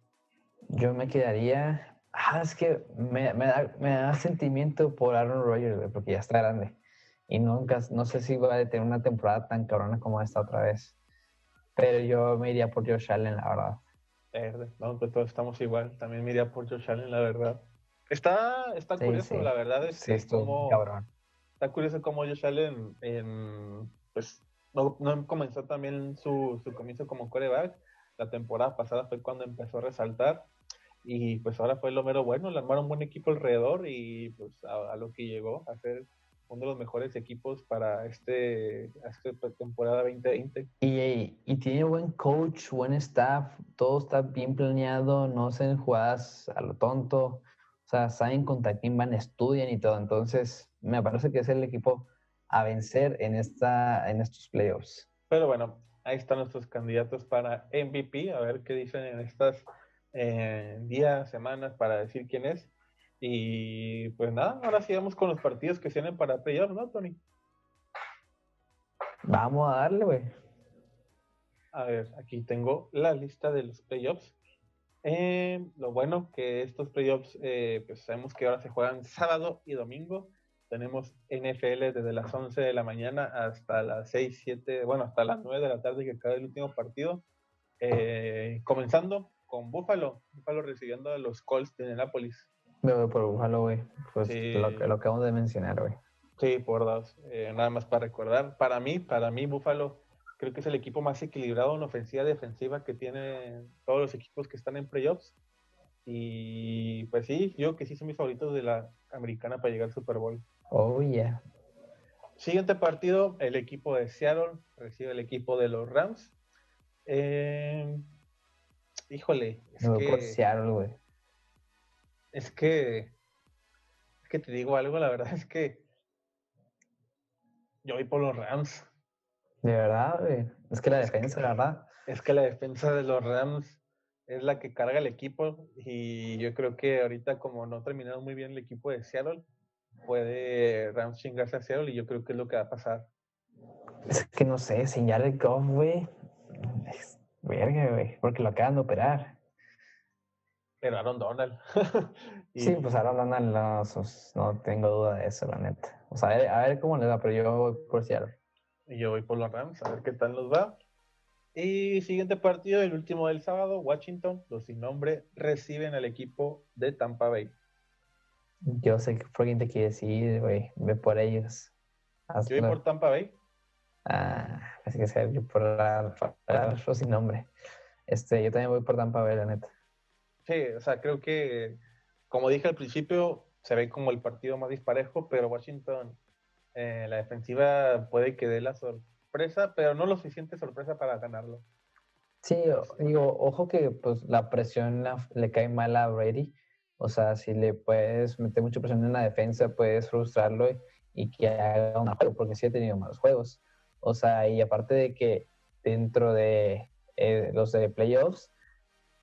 Yo me quedaría. Ah, es que me, me, da, me da, sentimiento por Aaron Rodgers, porque ya está grande. Y nunca, no sé si va a tener una temporada tan cabrona como esta otra vez. Pero yo me iría por Josh Allen, la verdad. No, pues todos estamos igual. También me iría por Josh Allen, la verdad. Está, está curioso, la verdad es que como, está curioso cómo Josh Allen pues no, no, comenzó también su, su comienzo como coreback. La temporada pasada fue cuando empezó a resaltar y pues ahora fue lo mero bueno, le armaron un buen equipo alrededor y pues a, a lo que llegó a ser uno de los mejores equipos para este, esta temporada 2020. Y, y, tiene buen coach, buen staff, todo está bien planeado, no hacen jugadas a lo tonto, o sea, saben contra quién van, estudian y todo. Entonces, me parece que es el equipo a vencer en, esta, en estos playoffs. Pero bueno, ahí están nuestros candidatos para MVP, a ver qué dicen en estas eh, días, semanas para decir quién es. Y pues nada, ahora sigamos con los partidos que tienen para playoffs, ¿no, Tony? Vamos a darle, güey. A ver, aquí tengo la lista de los playoffs. Eh, lo bueno que estos playoffs, eh, pues sabemos que ahora se juegan sábado y domingo. Tenemos NFL desde las 11 de la mañana hasta las 6, 7, bueno, hasta las 9 de la tarde que acaba el último partido. Eh, comenzando con Buffalo, Buffalo recibiendo a los Colts de Indianapolis. Me voy por Buffalo, güey. Pues lo, lo acabamos de mencionar, güey. Sí, por dos. Eh, nada más para recordar. Para mí, para mí, Buffalo creo que es el equipo más equilibrado en ofensiva y defensiva que tiene todos los equipos que están en playoffs. Y pues sí, yo que sí son mis favoritos de la americana para llegar al Super Bowl. Oh, yeah. Siguiente partido, el equipo de Seattle recibe el equipo de los Rams. Eh, híjole. Es que, Seattle, güey. Es que, es que te digo algo, la verdad es que yo voy por los Rams. De verdad, güey. Es que la defensa, la verdad. Es que la defensa de los Rams es la que carga el equipo y yo creo que ahorita como no ha terminado muy bien el equipo de Seattle, puede Rams chingarse a Seattle y yo creo que es lo que va a pasar. Es que no sé, sin el Goff, güey. Es verga, güey, porque lo acaban de operar. Pero Aaron Donald. Sí, pues Aaron Donald no, no, tengo duda de eso, la neta. O sea, a ver, cómo le va, pero yo voy por Seattle. Y yo voy por los Rams, a ver qué tal nos va. Y siguiente partido, el último del sábado, Washington, los sin nombre, reciben al equipo de Tampa Bay. Yo sé por quién te quiere decir, güey. Ve por ellos. Yo voy por Tampa Bay. Ah, así que sea, yo por la, los sin nombre. Este, yo también voy por Tampa Bay, la neta. Sí, o sea, creo que, como dije al principio, se ve como el partido más disparejo, pero Washington, eh, la defensiva puede que dé la sorpresa, pero no lo suficiente sorpresa para ganarlo. Sí, digo, ojo que pues la presión le cae mal a Brady. O sea, si le puedes meter mucha presión en la defensa, puedes frustrarlo y, que haga un juego, porque sí ha tenido malos juegos. O sea, y aparte de que dentro de eh, los de playoffs,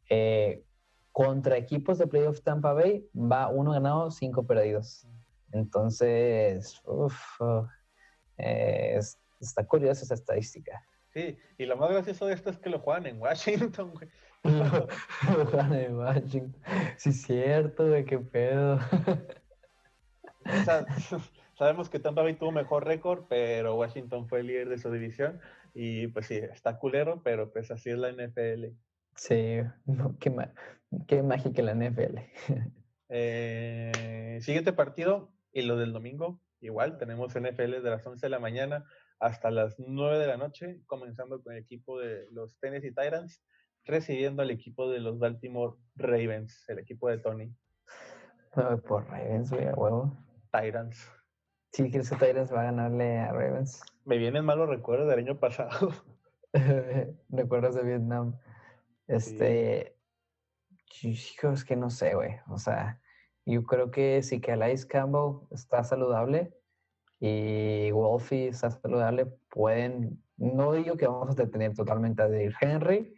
eh, contra equipos de playoff Tampa Bay va uno ganado, cinco perdidos. Entonces, uff, está curiosa esa estadística. Sí, y lo más gracioso de esto es que lo juegan en Washington, güey. lo juegan en Washington. Sí, cierto, güey, qué pedo. sabemos que Tampa Bay tuvo mejor récord, pero Washington fue el líder de su división. Y pues sí, está culero, pero pues así es la NFL. Sí, qué, qué mágica la NFL. Eh, siguiente partido, y lo del domingo, igual, tenemos NFL de las 11 de la mañana hasta las 9 de la noche, comenzando con el equipo de los Tennessee Titans, recibiendo al equipo de los Baltimore Ravens, el equipo de Tony. por Ravens, güey, a huevo. Tyrants. Sí, que ese Tyrants va a ganarle a Ravens. Me vienen malos recuerdos del año pasado. Recuerdos de Vietnam. Este. Hijos, que no sé, güey. O sea, yo creo que si que Calais Campbell está saludable y Wolfie está saludable, pueden. No digo que vamos a detener totalmente a Henry,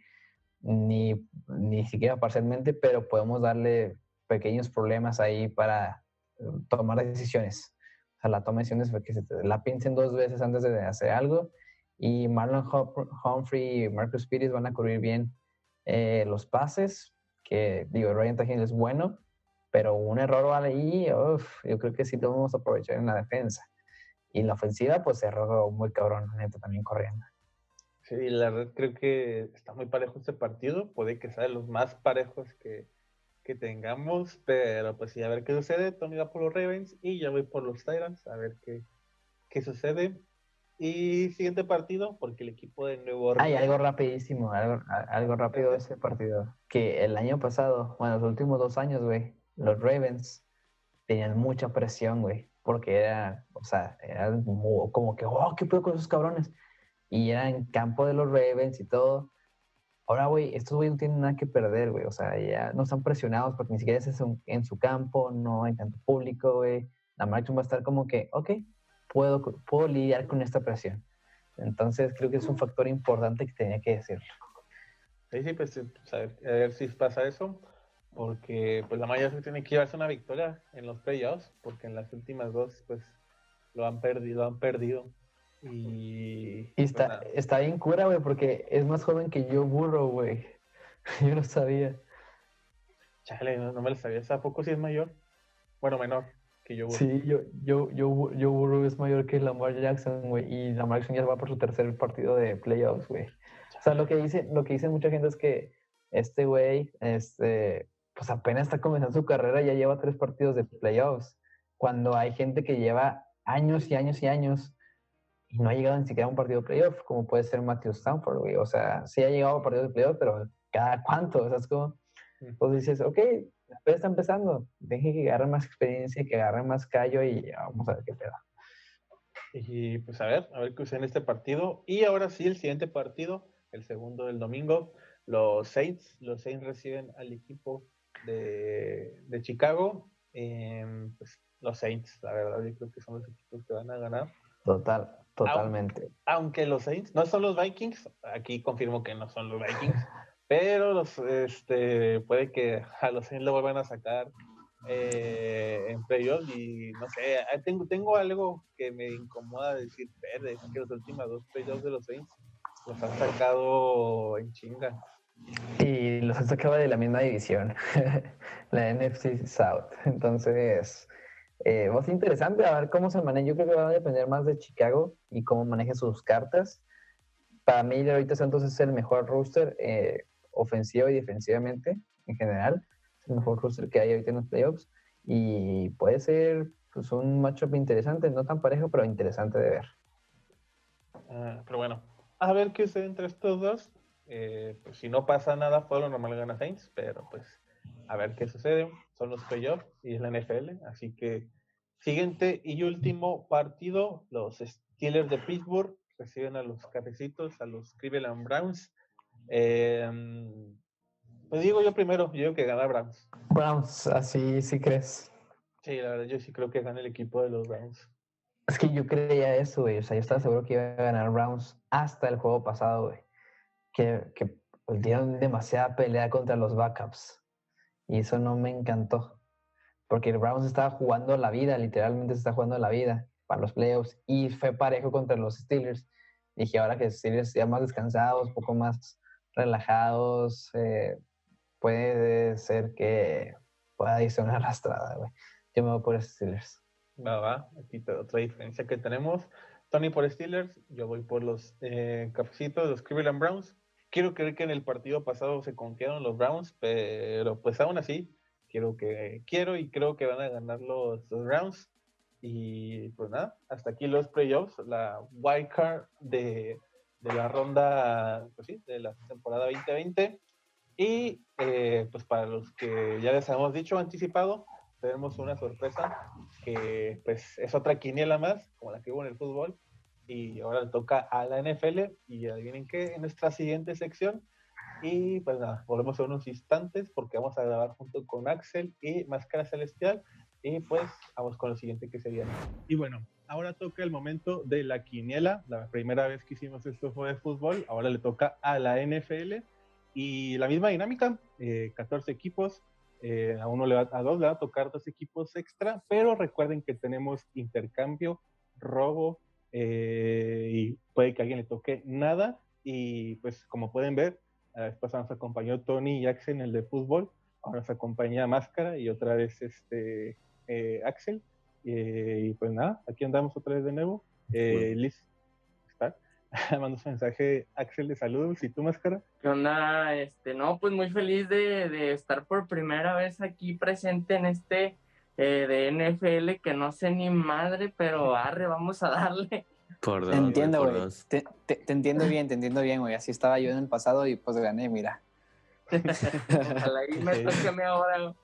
ni, ni siquiera parcialmente, pero podemos darle pequeños problemas ahí para eh, tomar decisiones. O sea, la toma de decisiones que se la piensen dos veces antes de hacer algo. Y Marlon Humphrey y Marcus Peters van a cubrir bien eh, los pases, que digo, Ryan Tannehill es bueno, pero un error ahí, yo creo que sí lo vamos a aprovechar en la defensa. Y en la ofensiva, pues cerró muy cabrón, neta, también corriendo. Sí, la verdad creo que está muy parejo este partido. Puede que sea de los más parejos que, que tengamos, pero pues sí, a ver qué sucede. Tony va por los Ravens y yo voy por los Tyrants, a ver qué, qué sucede. Y siguiente partido, porque el equipo de Nuevo Orleans. Hay algo rapidísimo, algo, algo rápido de ese partido. Que el año pasado, bueno, los últimos dos años, güey, los Ravens tenían mucha presión, güey. Porque era, o sea, era como que, oh, ¿qué puedo con esos cabrones? Y era en campo de los Ravens y todo. Ahora, güey, estos güey no tienen nada que perder, güey. O sea, ya no están presionados porque ni siquiera es en su campo, no hay tanto público, güey. La marcha va a estar como que, ok, puedo, puedo lidiar con esta presión. Entonces creo que es un factor importante que tenía que decirlo. Sí, sí, pues a, ver, si pasa eso, porque pues la mayoría tiene que llevarse una victoria en los playoffs, porque en las últimas dos pues lo han perdido, lo han perdido. Y, y está, pues, está bien cura, güey, porque es más joven que yo, burro, güey. Yo no sabía. Chale, no, me lo sabía. ¿A poco si es mayor? Bueno, menor yo Sí, yo, yo, yo, yo Burrow es mayor que Lamar Jackson, güey, y Lamar Jackson ya va por su tercer partido de playoffs, güey. O sea, lo que dice, lo que dice mucha gente es que este güey, este, pues apenas está comenzando su carrera, ya lleva tres partidos de playoffs, cuando hay gente que lleva años y años y años y no ha llegado ni siquiera a un partido de playoff, como puede ser Matthew Stanford, güey. O sea, sí ha llegado a partidos de playoff, pero cada cuánto, o sea, es como, pues dices, ok, después está empezando, deje que agarre más experiencia, que agarre más callo y vamos a ver qué pedo. Y pues a ver, a ver qué usa en este partido. Y ahora sí, el siguiente partido, el segundo del domingo, los Saints, los Saints reciben al equipo de, de Chicago. pues, los Saints, la verdad, yo creo que son los equipos que van a ganar. Total, totalmente. Aunque, aunque los Saints no son los Vikings, aquí confirmo que no son los Vikings. Pero los, este, puede que a los Saints lo vuelvan a sacar eh, en playoffs y no sé, tengo, tengo algo que me incomoda decir verde, es que los últimos dos playoffs de los Saints los han sacado en chinga. Y los han sacado de la misma división, la NFC South. Entonces, eh, va a ser interesante a ver cómo se maneja. Yo creo que va a depender más de Chicago y cómo maneje sus cartas. Para mí, ahorita Santos es el mejor roster. Eh, ofensiva y defensivamente en general. Es el mejor roster que hay ahorita en los playoffs. Y puede ser pues, un matchup interesante, no tan parejo, pero interesante de ver. Ah, pero bueno, a ver qué sucede entre estos dos. Eh, pues si no pasa nada, fue lo normal gana Saints, pero pues a ver qué sucede. Son los playoffs y es la NFL, así que siguiente y último partido, los Steelers de Pittsburgh reciben a los cafecitos, a los Cleveland Browns. Eh, pues digo yo primero, yo digo que gana Browns. Browns, así sí crees. Sí, la verdad, yo sí creo que gana el equipo de los Browns. Es que yo creía eso, güey. O sea, yo estaba seguro que iba a ganar Browns hasta el juego pasado, güey. Que, que pues, dieron demasiada pelea contra los backups. Y eso no me encantó. Porque el Browns estaba jugando la vida, literalmente se está jugando la vida para los playoffs. Y fue parejo contra los Steelers. Dije, ahora que los Steelers ya más descansados, poco más relajados, eh, puede ser que pueda irse una arrastrada, güey. Yo me voy por Steelers. Va, va, aquí otra diferencia que tenemos. Tony por Steelers, yo voy por los eh, cafecitos, los Cleveland Browns. Quiero creer que en el partido pasado se confiaron los Browns, pero pues aún así, quiero que quiero y creo que van a ganar los, los Browns. Y pues nada, hasta aquí los playoffs, la wild card de de la ronda, pues sí, de la temporada 2020. Y eh, pues para los que ya les hemos dicho, anticipado, tenemos una sorpresa que pues es otra quiniela más, como la que hubo en el fútbol, y ahora le toca a la NFL y adivinen qué, en nuestra siguiente sección. Y pues nada, volvemos a unos instantes porque vamos a grabar junto con Axel y Máscara Celestial y pues vamos con lo siguiente que sería. Y bueno, ahora toca el momento de la quiniela. La primera vez que hicimos esto fue de fútbol, ahora le toca a la NFL y la misma dinámica, 14 eh, equipos, eh, a uno le va, a dos le va a tocar dos equipos extra, pero recuerden que tenemos intercambio, robo, eh, y puede que a alguien le toque nada. Y pues como pueden ver, la vez pasada nos acompañó Tony y Axel en el de fútbol, ahora nos acompaña Máscara y otra vez este eh, Axel. y pues nada, aquí andamos otra vez de nuevo. Liz, ¿está? Mando un mensaje, Axel, de saludos. ¿Y tú, Máscara? ¿Qué onda? Este, no, pues muy feliz de, de estar por primera vez aquí presente en este eh, de NFL que no sé ni madre, pero arre, vamos a darle. Por te entiendo, güey. Te, entiendo bien, te entiendo bien, güey. Así estaba yo en el pasado y pues gané, mira. Ojalá y me toque ahora.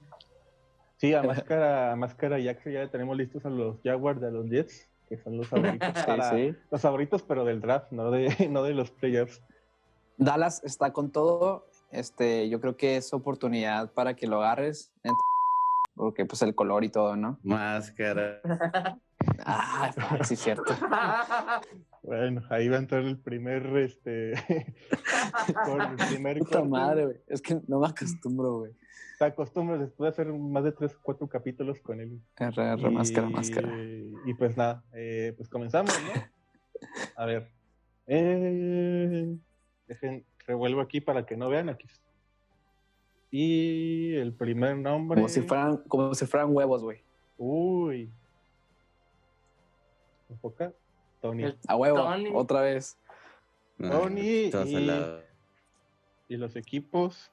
Sí, a Máscara, a Máscara Axel ya tenemos listos a los Jaguars de los Jets, que son los favoritos. sí, Los favoritos, pero del draft, no de, no de los playoffs. Dallas está con todo. Este, yo creo que es oportunidad para que lo agarres porque pues el color y todo, ¿no? Máscara. ah, sí, cierto. Bueno, ahí va a entrar el primer, este, el primer Puta madre, güey. Es que no me acostumbro, güey. Te acostumbras después de hacer más de tres, cuatro capítulos con él. R, R, máscara, máscara. Y pues nada, eh, pues comenzamos, ¿no? A ver. Eh, dejen, revuelvo aquí para que no vean. Aquí y el primer nombre. Como si fueran, como si fueran huevos, güey. Uy. Enfoca. Tony. A huevo, otra vez. Tony y, y, los equipos.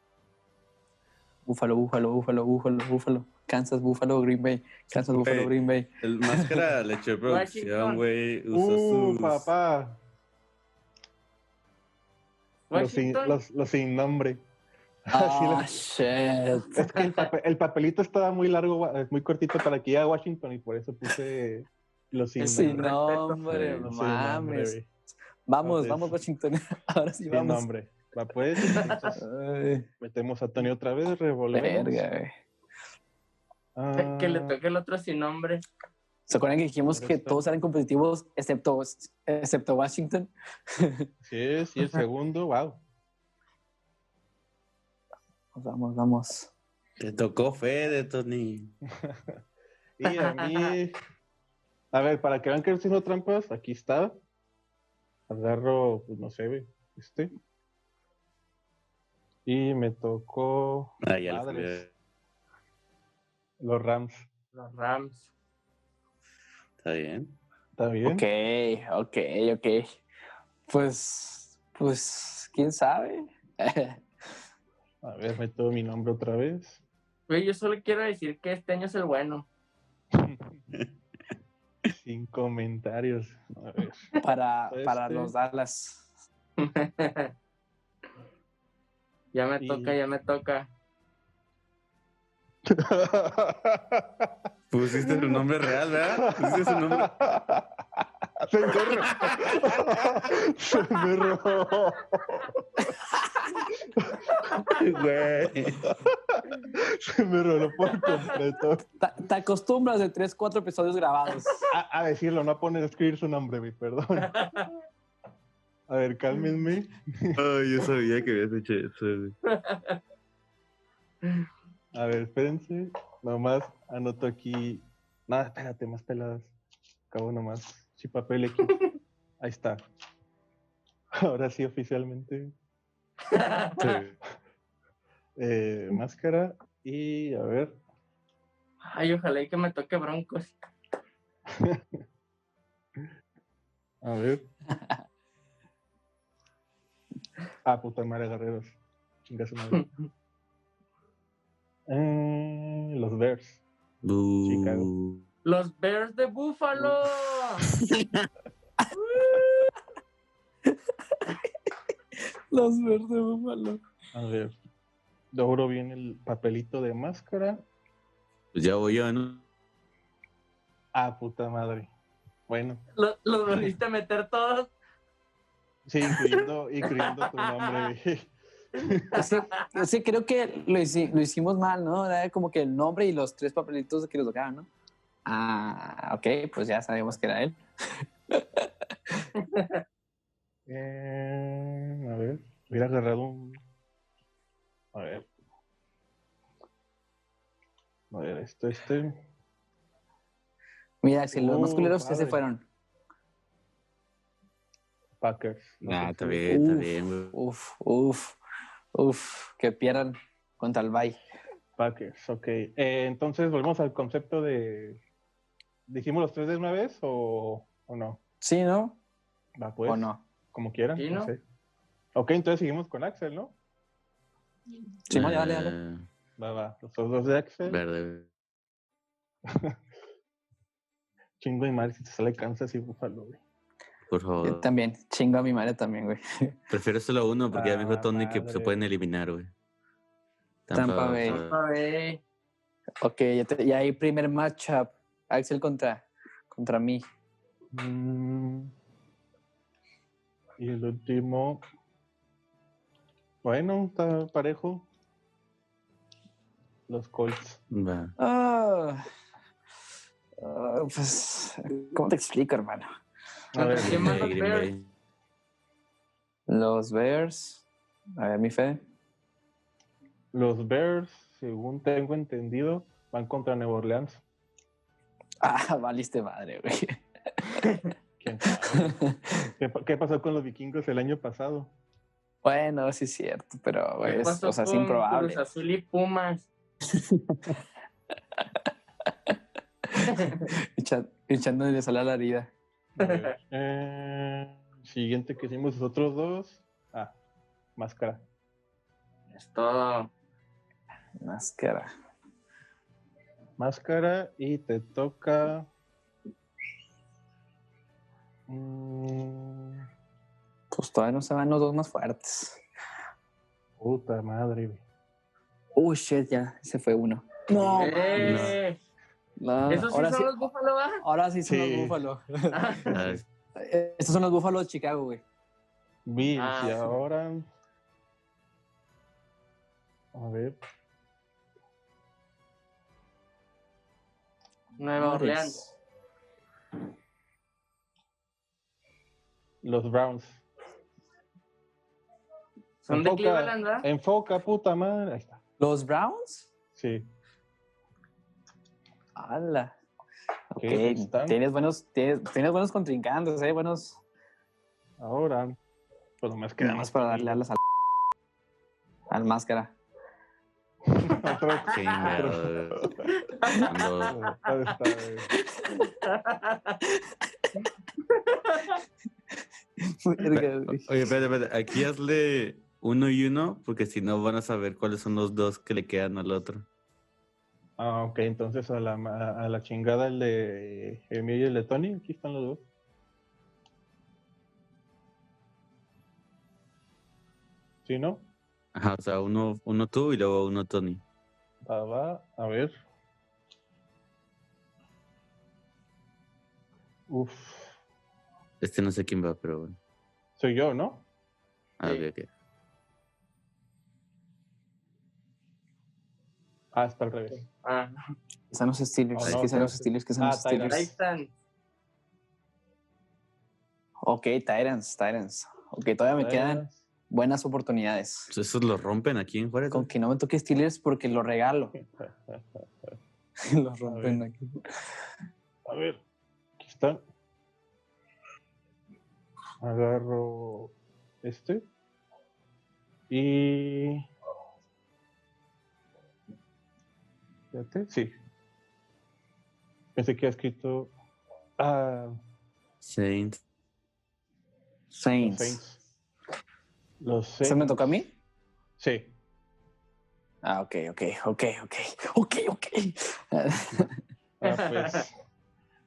Búfalo, búfalo, búfalo, búfalo, búfalo. Kansas, búfalo, Green Bay. Kansas, búfalo, Green Bay. El máscara le echó producción, güey. Uh, papá. Los sin, los, los sin nombre. Ah, shit. Es que el, papelito estaba muy largo, muy cortito para que llegue a Washington y por eso puse los sin, sin nombre. no mames. Vamos, vamos Washington. Ahora sí vamos. Sin nombre. Va pues. metemos a Tony otra vez, revolvemos. Verga, ah. Que le toque el otro sin nombre. ¿Se acuerdan que dijimos que todos eran competitivos excepto, excepto Washington? Sí, sí, el segundo, wow. Vamos, vamos. Te tocó fe de Tony. y a mí. A ver, para que vean que haciendo trampas, aquí está. Agarro, pues no sé, este. Y me tocó. Ah, ya Los Rams. Los Rams. Está bien. Está bien. Ok, ok, ok. Pues, pues, quién sabe. A ver, meto mi nombre otra vez. Güey, yo solo quiero decir que este año es el bueno. Sin comentarios. A ver. Para, para este. los Dallas. ya me toca, ya me toca. Pusiste tu nombre real, ¿verdad? Pusiste su nombre. Se me Se me Se me roló por completo. Te acostumbras de 3, 4 episodios grabados. A, decirlo, no a poner a escribir su nombre, mi perdón. A ver, cálmenme. Ay, yo sabía que habías hecho eso. A ver, espérense. Nomás anoto aquí. Nada, espérate, más peladas. Acabo nomás. Sí, papel aquí. Ahí está. Ahora sí, oficialmente. Eh, máscara y a ver. Ay, ojalá y que me toque broncos. a ver. Ah, puta madre, guerreros. Chingas madre. Eh, los Bears. Chicago. Los Bears de Buffalo. Los Bears de Buffalo. A ver. Logro bien el papelito de máscara. Pues ya voy yo, ¿no? Ah, puta madre. Bueno. ¿Los lo volviste a meter todos? Sí, incluyendo, incluyendo tu nombre. Sí, creo que lo, lo, hicimos mal, ¿no? Era como que el nombre y los tres papelitos que nos tocaban, ¿no? Ah, ok, pues ya sabemos que era él. eh, a ver, hubiera agarrado un. A ver. A ver, esto, este. Mira, si los más culeros que se fueron. Packers. Ah, está bien, está bien. Uf, uf, uf, que pierdan contra el Bay. Packers, ok. Eh, entonces volvemos al concepto de. ¿Dijimos los tres de una vez o, o no? Sí, ¿no? Va, pues. ¿O no? Como quieran. ¿Sí, no? sé. Ok, entonces seguimos con Axel, ¿no? Sí, no, ya, dale, dale. Eh, Va, va. Los dos de Axel. Verde. Chingo y mal si te sale Kansas y Buffalo, güey. Por Yo favor. también, chingo a mi madre también, güey. Prefiero solo uno porque ya me dijo Ah, Tony que se madre. pueden eliminar, güey. Tampa Bay. A ver, Ok, ya, te- ya hay primer matchup. Axel contra, contra mí. Mm. Y el último. Bueno, está parejo. Los Colts. Va. Ah, ah, pues, ¿cómo te explico, hermano? A ver, ¿Quién más? Green Bears. Los Bears. A ver, mi fe. los Bears, según tengo entendido, van contra Nueva Orleans. Ah, valiste madre, güey. ¿Quién sabe? ¿Qué, pa- qué pasó con los vikingos el año pasado? Bueno, sí es cierto, pero güey, ¿Qué es, o sea, es improbable. Cruz Azul y Pumas. Echa- Echándole sal a la herida. Eh, siguiente que hicimos los otros dos. Ah, máscara. Es todo. Máscara. Máscara y te toca. Mm, Pues todavía no se van los dos más fuertes. puta madre, güey. Oh, shit, ya. Ese fue uno. No. ¡Eh! no, ¿Esos sí ahora, son sí, los Buffalo, va? ahora sí son Sí. los búfalos. Ah, Estos son los búfalos de Chicago, güey. Ah, y sí. ahora. A ver. Nueva Orleans. Los Browns. Son de Enfoca- Cleveland, ¿verdad? Enfoca, puta madre. Ahí está. ¿Los Browns? Sí. ¡Hala! Ok, tienes buenos, tienes, tienes buenos contrincantes, ¿eh? Buenos. Ahora. Pues nomás Nada queda más para darle alas al, al máscara. Otro-. Oye, espérate, espérate. Aquí hazle uno y uno, porque si no van a saber cuáles son los dos que le quedan al otro. Ah, ok, entonces a la, a la chingada el de Emilio y el de Tony, aquí están los dos. ¿Sí, no? Ajá, o sea, uno, uno tú y luego uno Tony. Va, va, a ver. Uf, Este no sé quién va, pero bueno. soy yo, ¿no? Ah, Sí. ok, ok. Ah, está al revés. Ah, Están los Steelers. Oh, no, ¿Qué son los espérate. Steelers? ¿Qué son Ah, los Steelers? están. Ok, Titans, Titans. Ok, todavía me quedan buenas oportunidades. Pues Esos los rompen aquí en Juárez. Con que no me toque Steelers porque lo regalo. lo rompen aquí. A ver, aquí están. Agarro este. Y. Fíjate, sí. Pensé que ha escrito. Ah, Saints. los Saints. Saints. Los ¿Eso Saints. me toca a mí? Sí. Ah, ok, ok, ok, ok. Ok, ok. Ah, pues.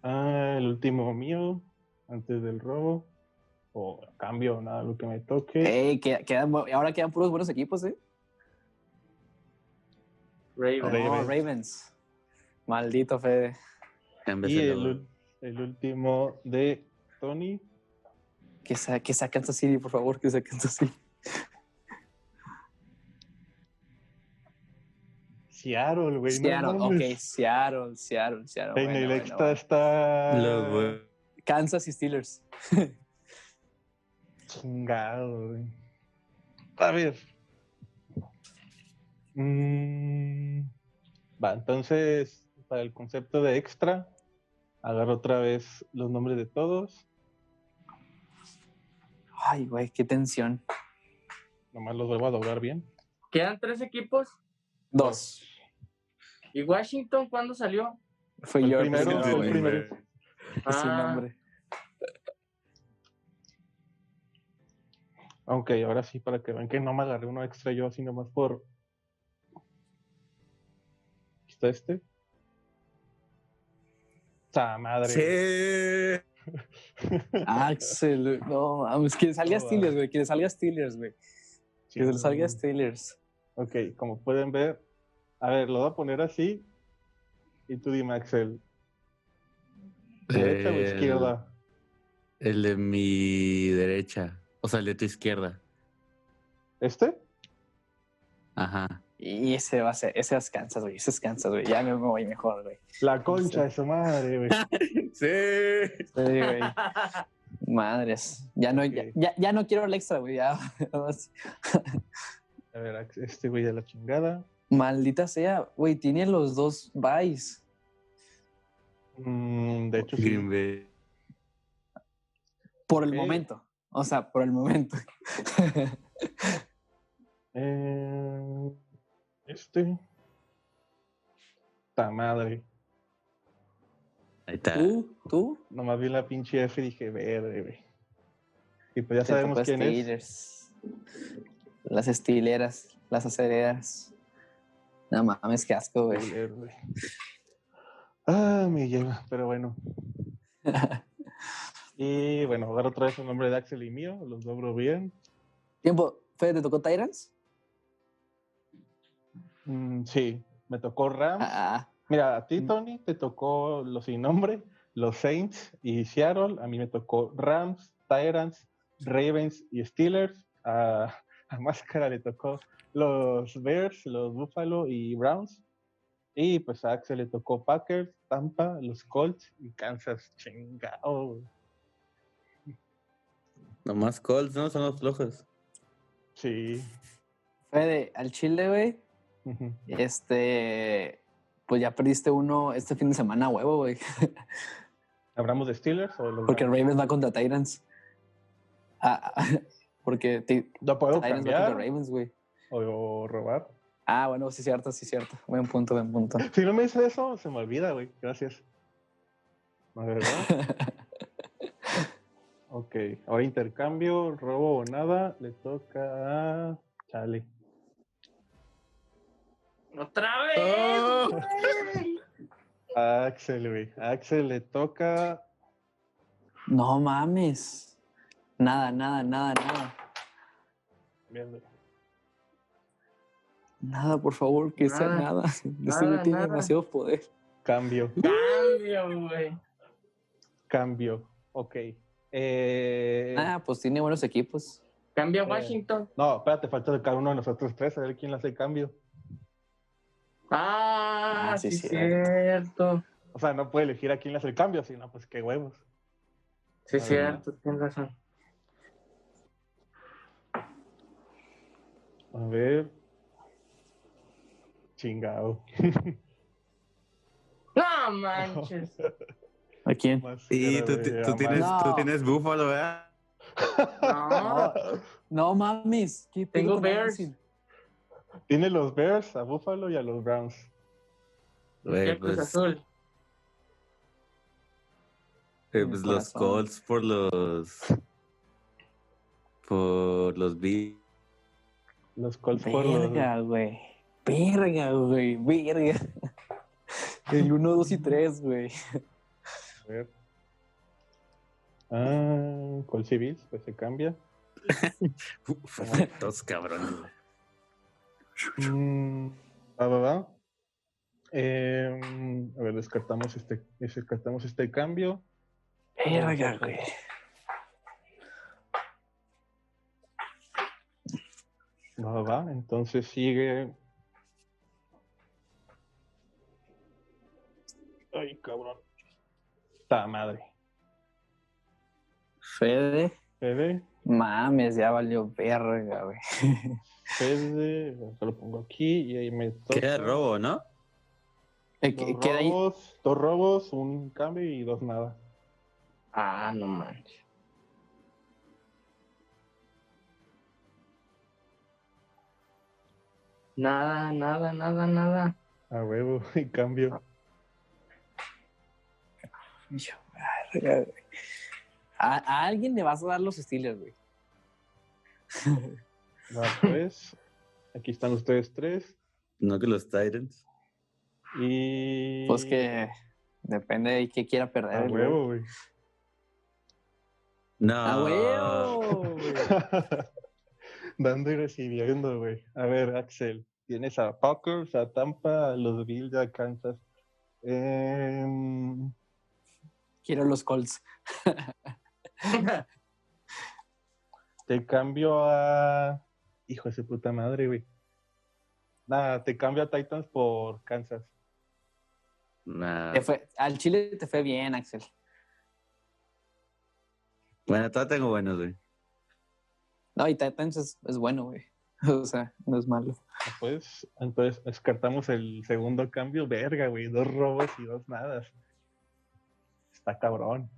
ah, el último mío, antes del robo. O cambio, nada, lo que me toque. Ey, queda- ahora quedan puros buenos equipos, ¿eh? Ravens. Ravens. Oh, Ravens. Maldito Fede. Y el, el, último de Tony. Que, sa que saque Kansas City, por favor, que saque Kansas City. Seattle, güey. Seattle, no ok, Seattle, Seattle, Seattle. En el extra está. Kansas y Steelers. Chingado, güey. A ver. Mm, va, entonces, para el concepto de extra, agarro otra vez los nombres de todos. Ay, güey, qué tensión. Nomás los vuelvo a doblar bien. ¿Quedan tres equipos? Dos. ¿Y Washington cuándo salió? Fue yo el primero. Fue el primero. Ah. Ok, ahora sí, para que vean que no me agarré uno extra yo así nomás por. ¿Está este? ¡Sa madre! Sí. Axel, no, es que salga Steelers, güey, que salga Steelers, güey. Que se salga Steelers. Ok, como pueden ver, a ver, lo voy a poner así. Y tú dime, Axel. ¿Derecha o izquierda? El de mi derecha. O sea, el de tu izquierda. ¿Este? Ajá. Y ese va a ser, ese es Kansas, güey. Ese es Kansas, güey. Ya me voy mejor, güey. La concha de su madre, güey. sí. Sí, güey. Madres. Ya no, ya, ya, no quiero el extra, güey. Ya. a ver, este güey de la chingada. Maldita sea, güey, tiene los dos buys. Mm, de hecho, sí. Por el momento. O sea, por el momento. eh, este. Ta madre. Ahí está. ¿Tú? ¿Tú? Nomás vi la pinche F y dije, verde, güey. Y pues ya sabemos quién es. Las estileras, las acereras. No mames, qué asco, güey. Ah, me llega, pero bueno. y bueno, ahora otra vez el nombre de Axel y mío, los logro bien. Tiempo, Fede, ¿te tocó Tyrants? Mm, sí, me tocó Rams. Ah, ah. Mira, a ti. Tony, te tocó los sin nombre, los Saints y Seattle. A mí me tocó Rams, Tyrants, Ravens y Steelers. A, a Máscara le tocó los Bears, los Buffalo y Browns. Y pues a Axel le tocó Packers, Tampa, los Colts y Kansas. Chingado. Nomás Colts, ¿no? Son los flojos. Sí. Fede, al Chile, güey. Este. Pues ya perdiste uno este fin de semana, huevo, güey. ¿Hablamos de Steelers o los Porque Ravens va contra Titans. Ah, porque no puedo cambiar. Ravens, güey o, robar. Ah, bueno, sí, cierto, sí, cierto. Buen punto, buen punto. Si no me dice eso, se me olvida, güey. Gracias. ¿No verdad? ok, ahora intercambio, robo o nada, le toca a Chale. ¡Otra vez! Oh. Axel, güey. Axel le toca. No mames. Nada, nada, nada, nada. Bien, Nada, por favor, que sea nada. Este güey tiene demasiado poder. Cambio. Cambio, güey. Cambio. Ok. Eh... Ah, pues tiene buenos equipos. Cambia eh, Washington. No, espérate, falta de cada uno de nosotros tres, a ver quién le hace el cambio. Ah, ah sí, cierto. O sea, no puede elegir a quién le hace el cambio, sino pues qué huevos. Sí, cierto, tienes razón. A ver. Chingado. No manches. ¿A quién? Y tú, tú, tienes, tú tienes Búfalo, ¿verdad? No. No mames. Tengo Bears. Tiene los Bears, a Búfalo y a los Browns. ¿Qué pues, Azul? Eh, pues los Colts por los por los B. Los Colts por los güey. Verga, güey, verga. El 1, 2 y 3, güey. A ver. Ah, ¿cuál civil? Pues se cambia. Dos cabrones. Mm, va, va, va. Em, a ver, descartamos este, descartamos este cambio. Verga, güey. Va, va, entonces sigue. Ay, cabrón. Ta madre. Fede. Fede. Mames, ya valió verga, güey. Fede, se lo pongo aquí y ahí me toca. Queda robo, ¿no? Eh, dos, robos, dos robos, un cambio y dos nada. Ah, no manches. Nada, nada, nada, nada. A huevo, y cambio. A, alguien le vas a dar los estilos, güey. pues, aquí están ustedes tres. No que los Titans. Y. Pues que depende de qué quiera perder. A huevo, güey. No. A huevo, Dando y recibiendo, güey. A ver, Axel. Tienes a Packers, a Tampa, a los Bills, a Kansas. Em, Quiero los Colts. te cambio a. Hijo de su puta madre, güey. Nada, te cambio a Titans por Kansas. al Chile te fue bien, Axel. Bueno, todavía tengo buenos, güey. No, y Titans es, es bueno, güey. O sea, no es malo. Pues, entonces descartamos el segundo cambio. Verga, güey. Dos robos y dos nadas. Está cabrón.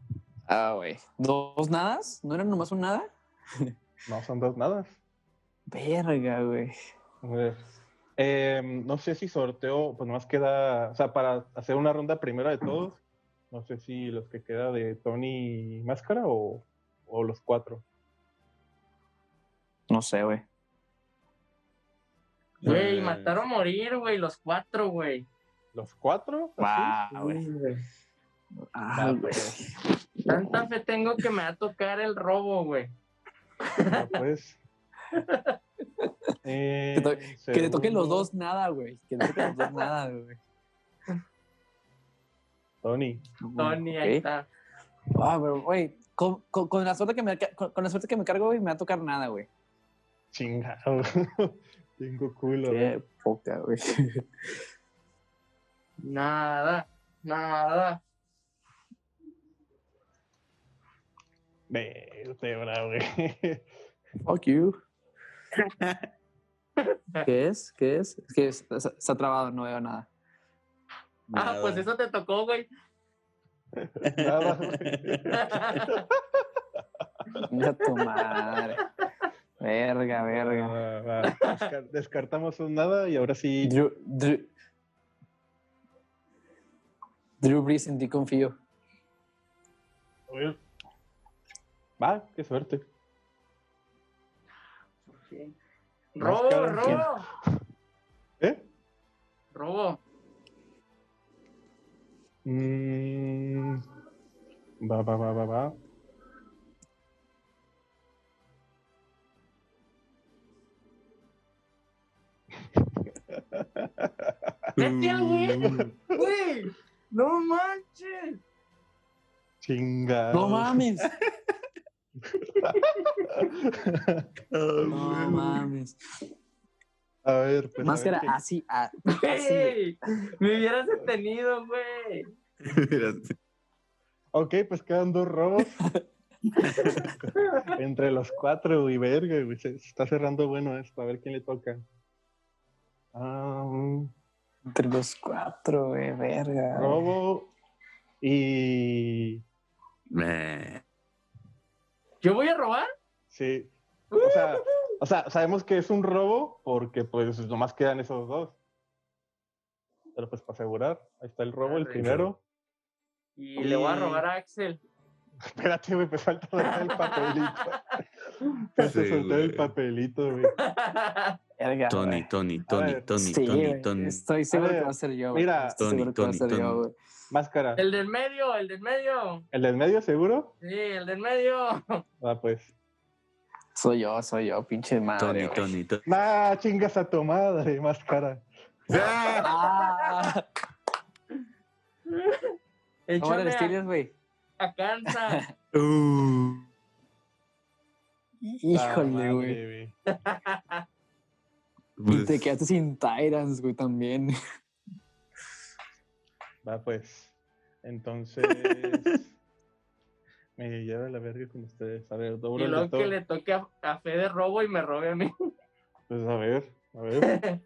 Ah, güey. ¿Dos nadas? ¿No eran nomás un nada? no, son dos nadas. Verga, güey. Eh, no sé si sorteo, pues nomás queda, o sea, para hacer una ronda primera de todos, no sé si los que queda de Tony Máscara o, o los cuatro. No sé, güey. Güey, pues mataron a morir, güey, los cuatro, güey. ¿Los cuatro? Wow, güey. Ah, güey. Tanta fe tengo que me va a tocar el robo, güey. pues. Eh, que te toquen los dos nada, güey. Que te toquen los dos nada, güey. Tony. Tony, ahí está. Ah, pero, güey, con, con, la suerte que me, con, con, la suerte que me cargo, güey, me va a tocar nada, güey. Chingado. Tengo culo. Qué poca, güey. Nada, nada. Vertebra, güey. Fuck you. ¿Qué es? ¿Qué es? Es que está, trabado, no veo nada. Ah, pues eso te tocó, güey. Nada, güey. Mira tu madre. Verga, verga. descartamos un nada y ahora sí. Drew, Drew, Brees en ti confío. Va, qué suerte. Robo, robo. ¿Eh? Robo. Mm, va, va, va, va, va. Vete, güey. Güey, no manches. Chinga. No mames. no mames. A ver, pues. Máscara así, así. me hubieras detenido, güey. ok, pues quedan dos robos. Entre los cuatro, y verga, güey. Se está cerrando bueno esto. A ver quién le toca. Entre los cuatro, güey, verga. Robo y. ¿Yo voy a robar? Sí. O sea, o sea, sabemos que es un robo porque pues nomás quedan esos dos. Pero pues para asegurar, ahí está el robo, el primero. Y, le voy a robar a Axel. Espérate, güey, me falta el papelito. Me sí, soltar el papelito, güey. Tony, Tony, Tony, Tony, Tony, Tony. Estoy seguro que va a ser yo. Mira, Tony, Tony, Tony. Máscara. El del medio, el del medio. ¿El del medio, seguro? Sí, el del medio. Ah, pues. Soy yo, soy yo, pinche madre. Tony, Tony, Tony. Nah, chingas a tu madre, máscara. ¡Ah! ¿Cómo Steelers, güey? a, a Kansas. Uh. Híjole, güey. Y Pues, te quedaste sin Tyrants, güey, también. Va pues. Entonces. me lleva la verga con ustedes. A ver, y doble luego que le toque a, a Fede robo y me robe a mí. Pues a ver, a ver.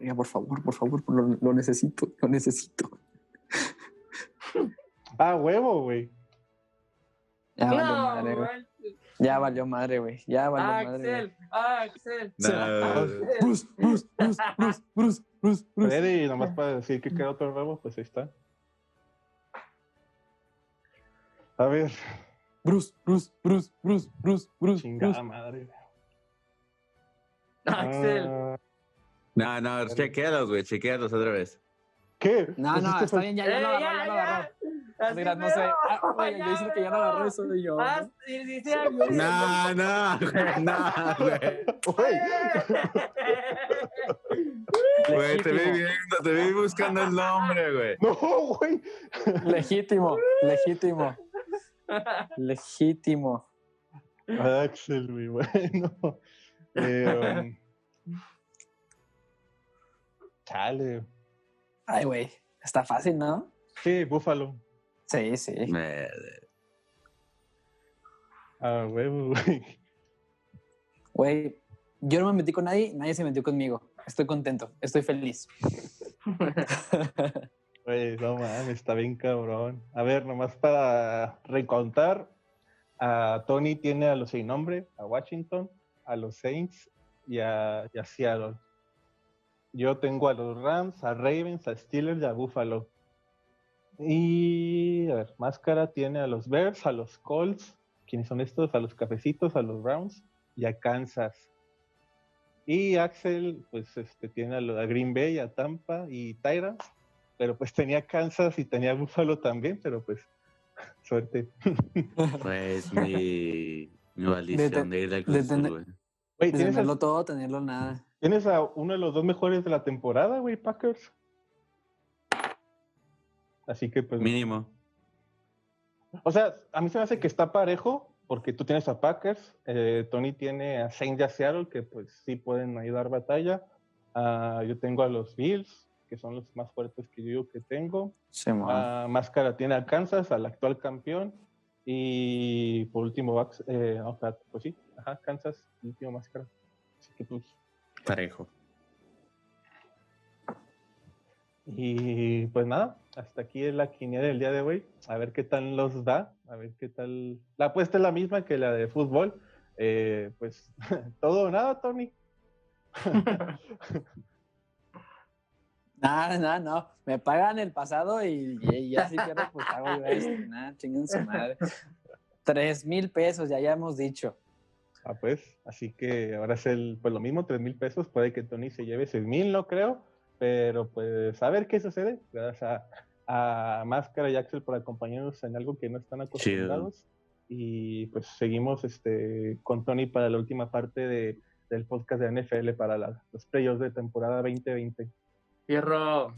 Oiga, por favor, por favor, lo, lo necesito, lo necesito. Ah, huevo, güey. Ya valió no, madre, güey. Ya valió madre, güey. Ya valió madre. Axel, Axel. no. Bruce, Bruce, Bruce, Bruce, Bruce, Bruce, Bruce. Y nomás para decir que queda otro huevo, pues ahí está. A ver, Bruce, Bruce, Bruce, Bruce, Bruce, Bruce, chingada Bruce. madre. Axel. Ah, No, no, chequealos, güey, chequealos otra vez. ¿Qué? No, Pues no, este está bien, ya, ya lo Eh, agarró, ya lo No te creas, no sé. Ah, oye, Ya, yo diciendo que ya lo agarró eso de yo. Ah, ¿no? sí, sí, sí. No, no, güey, no, güey. Te vi viendo, te vi buscando el nombre, güey. No, güey. legítimo, legítimo, legítimo. Axel, güey, bueno. Eh, um, chale. Ay, güey, está fácil, ¿no? Sí, Búfalo. Sí, sí. Me- Ah, huevo, güey. Güey, yo no me metí con nadie, nadie se metió conmigo. Estoy contento, estoy feliz. Güey, no mames, está bien cabrón. A ver, nomás para recontar, a Tony tiene a los sin nombre, a Washington, a los Saints y a, y a Seattle. Yo tengo a los Rams, a Ravens, a Steelers y a Buffalo. Y a ver, Máscara tiene a los Bears, a los Colts. ¿Quiénes son estos? A los Cafecitos, a los Browns y a Kansas. Y Axel, pues este, tiene a, lo- a Green Bay, a Tampa y Tyrants pero pues tenía Kansas y tenía Buffalo también, pero pues suerte. Pues mi, mi maldición de ir al güey. ¿tienes, a- tenerlo todo, tenerlo nada. tienes a uno de los dos mejores de la temporada, güey, Packers. Así que pues, Mínimo. o sea, a mí se me hace que está parejo, porque tú tienes a Packers, eh, Tony tiene a a Seattle, que pues sí pueden ayudar batalla. Ah, yo tengo a los Bills, que son los más fuertes que yo que tengo. Sí, mo. Ah, Máscara tiene a Kansas, al actual campeón. Y por último, Vax- eh, pues sí, ajá, Kansas, último Máscara. Así que pues. Parejo. Y pues nada, hasta aquí es la quiniela del día de hoy. A ver qué tal los da, a ver qué tal. La apuesta es la misma que la de fútbol. Eh, pues todo o nada, Tony. Nada, nada, no. Me pagan el pasado y, y ya si pierdo, pues hago yo esto. Nada, chinguen su madre. Tres mil pesos, ya ya hemos dicho. Ah, pues, así que ahora es el, pues lo mismo, tres mil pesos. Puede que Tony se lleve seis mil, no creo. Pero pues a ver qué sucede. Gracias a, a Máscara y Axel por acompañarnos en algo que no están acostumbrados. Y pues seguimos este, con Tony para la última parte de, del podcast de NFL para la- los playoffs de temporada 2020. Fierro.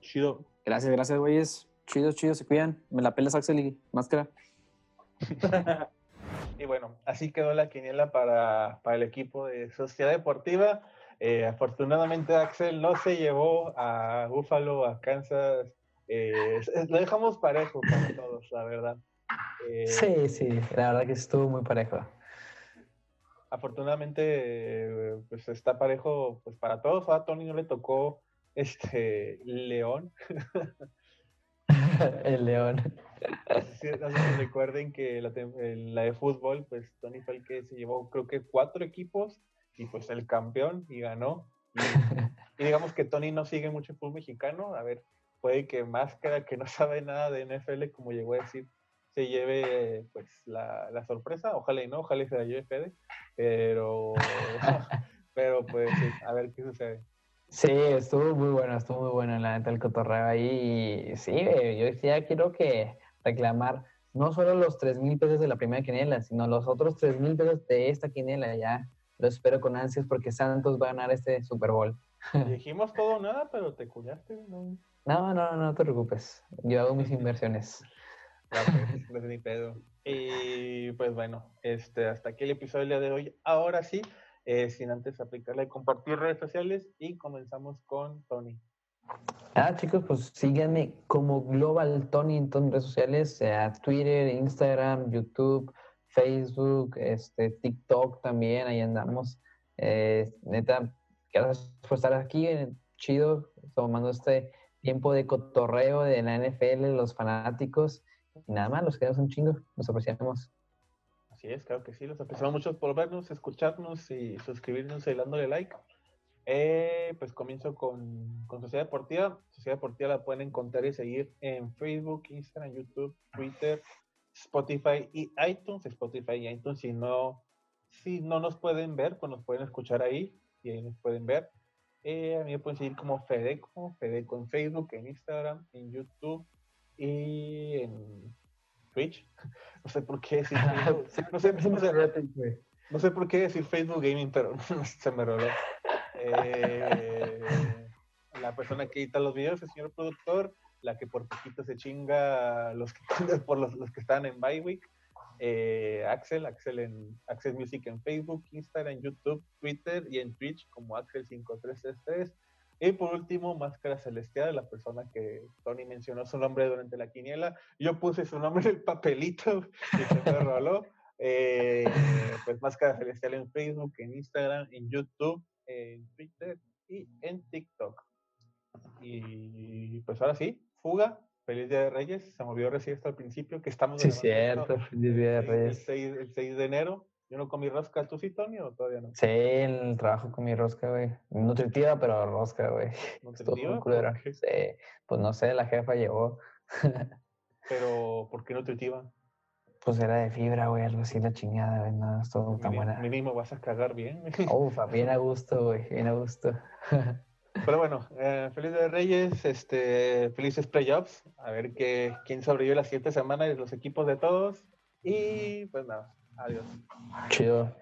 Chido. Gracias, gracias, güeyes. Chido, chido, se cuidan. Me la pelas, Axel y máscara. Y bueno, así quedó la quiniela para, para el equipo de Sociedad Deportiva. Eh, afortunadamente Axel no se llevó a Buffalo, a Kansas. Eh, lo dejamos parejo para todos, la verdad. Eh, Sí, sí, la verdad que estuvo muy parejo. Afortunadamente, pues está parejo pues para todos. A Tony no le tocó este León. el león. No sé si- no sé si recuerden que la de fútbol, pues Tony fue el que se llevó, creo que cuatro equipos y pues el campeón y ganó. Y, y digamos que Tony no sigue mucho el fútbol mexicano. A ver, puede que Máscara, que no sabe nada de NFL, como llegó a decir, se lleve pues la, la sorpresa. Ojalá y no, ojalá y se la lleve Fede. Pero, pero pues a ver qué sucede. Sí, estuvo muy bueno, estuvo muy bueno la neta el cotorreo ahí. Y sí, yo ya quiero que reclamar no solo los tres mil pesos de la primera quiniela, sino los otros tres mil pesos de esta quiniela. Ya, lo espero con ansias porque Santos va a ganar este Super Bowl. Dijimos todo o nada, pero te cuidaste, ¿no? No, no, no te preocupes. Yo hago mis inversiones. No, ni pedo. Y pues bueno, este, hasta aquí el episodio de hoy. Ahora sí, eh, sin antes aplicarle y compartir redes sociales y comenzamos con Tony. Ah, chicos, pues síganme como Global Tony en todas redes sociales, sea Twitter, Instagram, YouTube, Facebook, este, TikTok también, ahí andamos. Eh, neta, gracias por estar aquí, chido, tomando este tiempo de cotorreo de la NFL, los fanáticos. Y nada más, los quedamos un chingo, nos apreciamos. Así es, claro que sí, los apreciamos mucho por vernos, escucharnos y suscribirnos y dándole like. Eh, pues comienzo con, con, Sociedad Deportiva. Sociedad Deportiva la pueden encontrar y seguir en Facebook, Instagram, YouTube, Twitter, Spotify y iTunes. Spotify y iTunes, si no, si no nos pueden ver, pues nos pueden escuchar ahí y ahí nos pueden ver. Eh, a mí me pueden seguir como Fedeco, Fedeco en Facebook, en Instagram, en YouTube y en Twitch. No sé por qué decir no, sé, no sé por qué decir Facebook Gaming, pero se me roló. Eh, la persona que edita los videos, el señor productor, la que por poquito se chinga los que, por los, los que están en Byweek, eh, Axel, Axel en Axel Music en Facebook, Instagram, YouTube, Twitter y en Twitch como Axel5333. Y por último, Máscara Celestial, la persona que Tony mencionó su nombre durante la quiniela. Yo puse su nombre en el papelito y se me roló. Eh, pues Máscara Celestial en Facebook, en Instagram, en YouTube, en Twitter y en TikTok. Y pues ahora sí, fuga. Feliz Día de Reyes. Se movió recién hasta el principio que estamos. Sí, cierto. Feliz Día de Reyes. El 6, de enero. Yo no comí rosca. ¿Tú sí, Tony, o todavía no? Sí, el trabajo comí rosca, güey. Nutritiva, pero rosca, güey. ¿Nutritiva? Sí. Pues no sé, la jefa llevó. pero, ¿por qué nutritiva? Pues era de fibra, güey, algo así, la chingada, güey, no, es todo tan buena. Mínimo vas a cagar bien. Ufa, bien a gusto, güey, bien a gusto. Pero bueno, eh, feliz de Reyes, este, felices playoffs, a ver qué, quién sobrevive la siguiente semana de los equipos de todos. Y pues nada, adiós. Chido.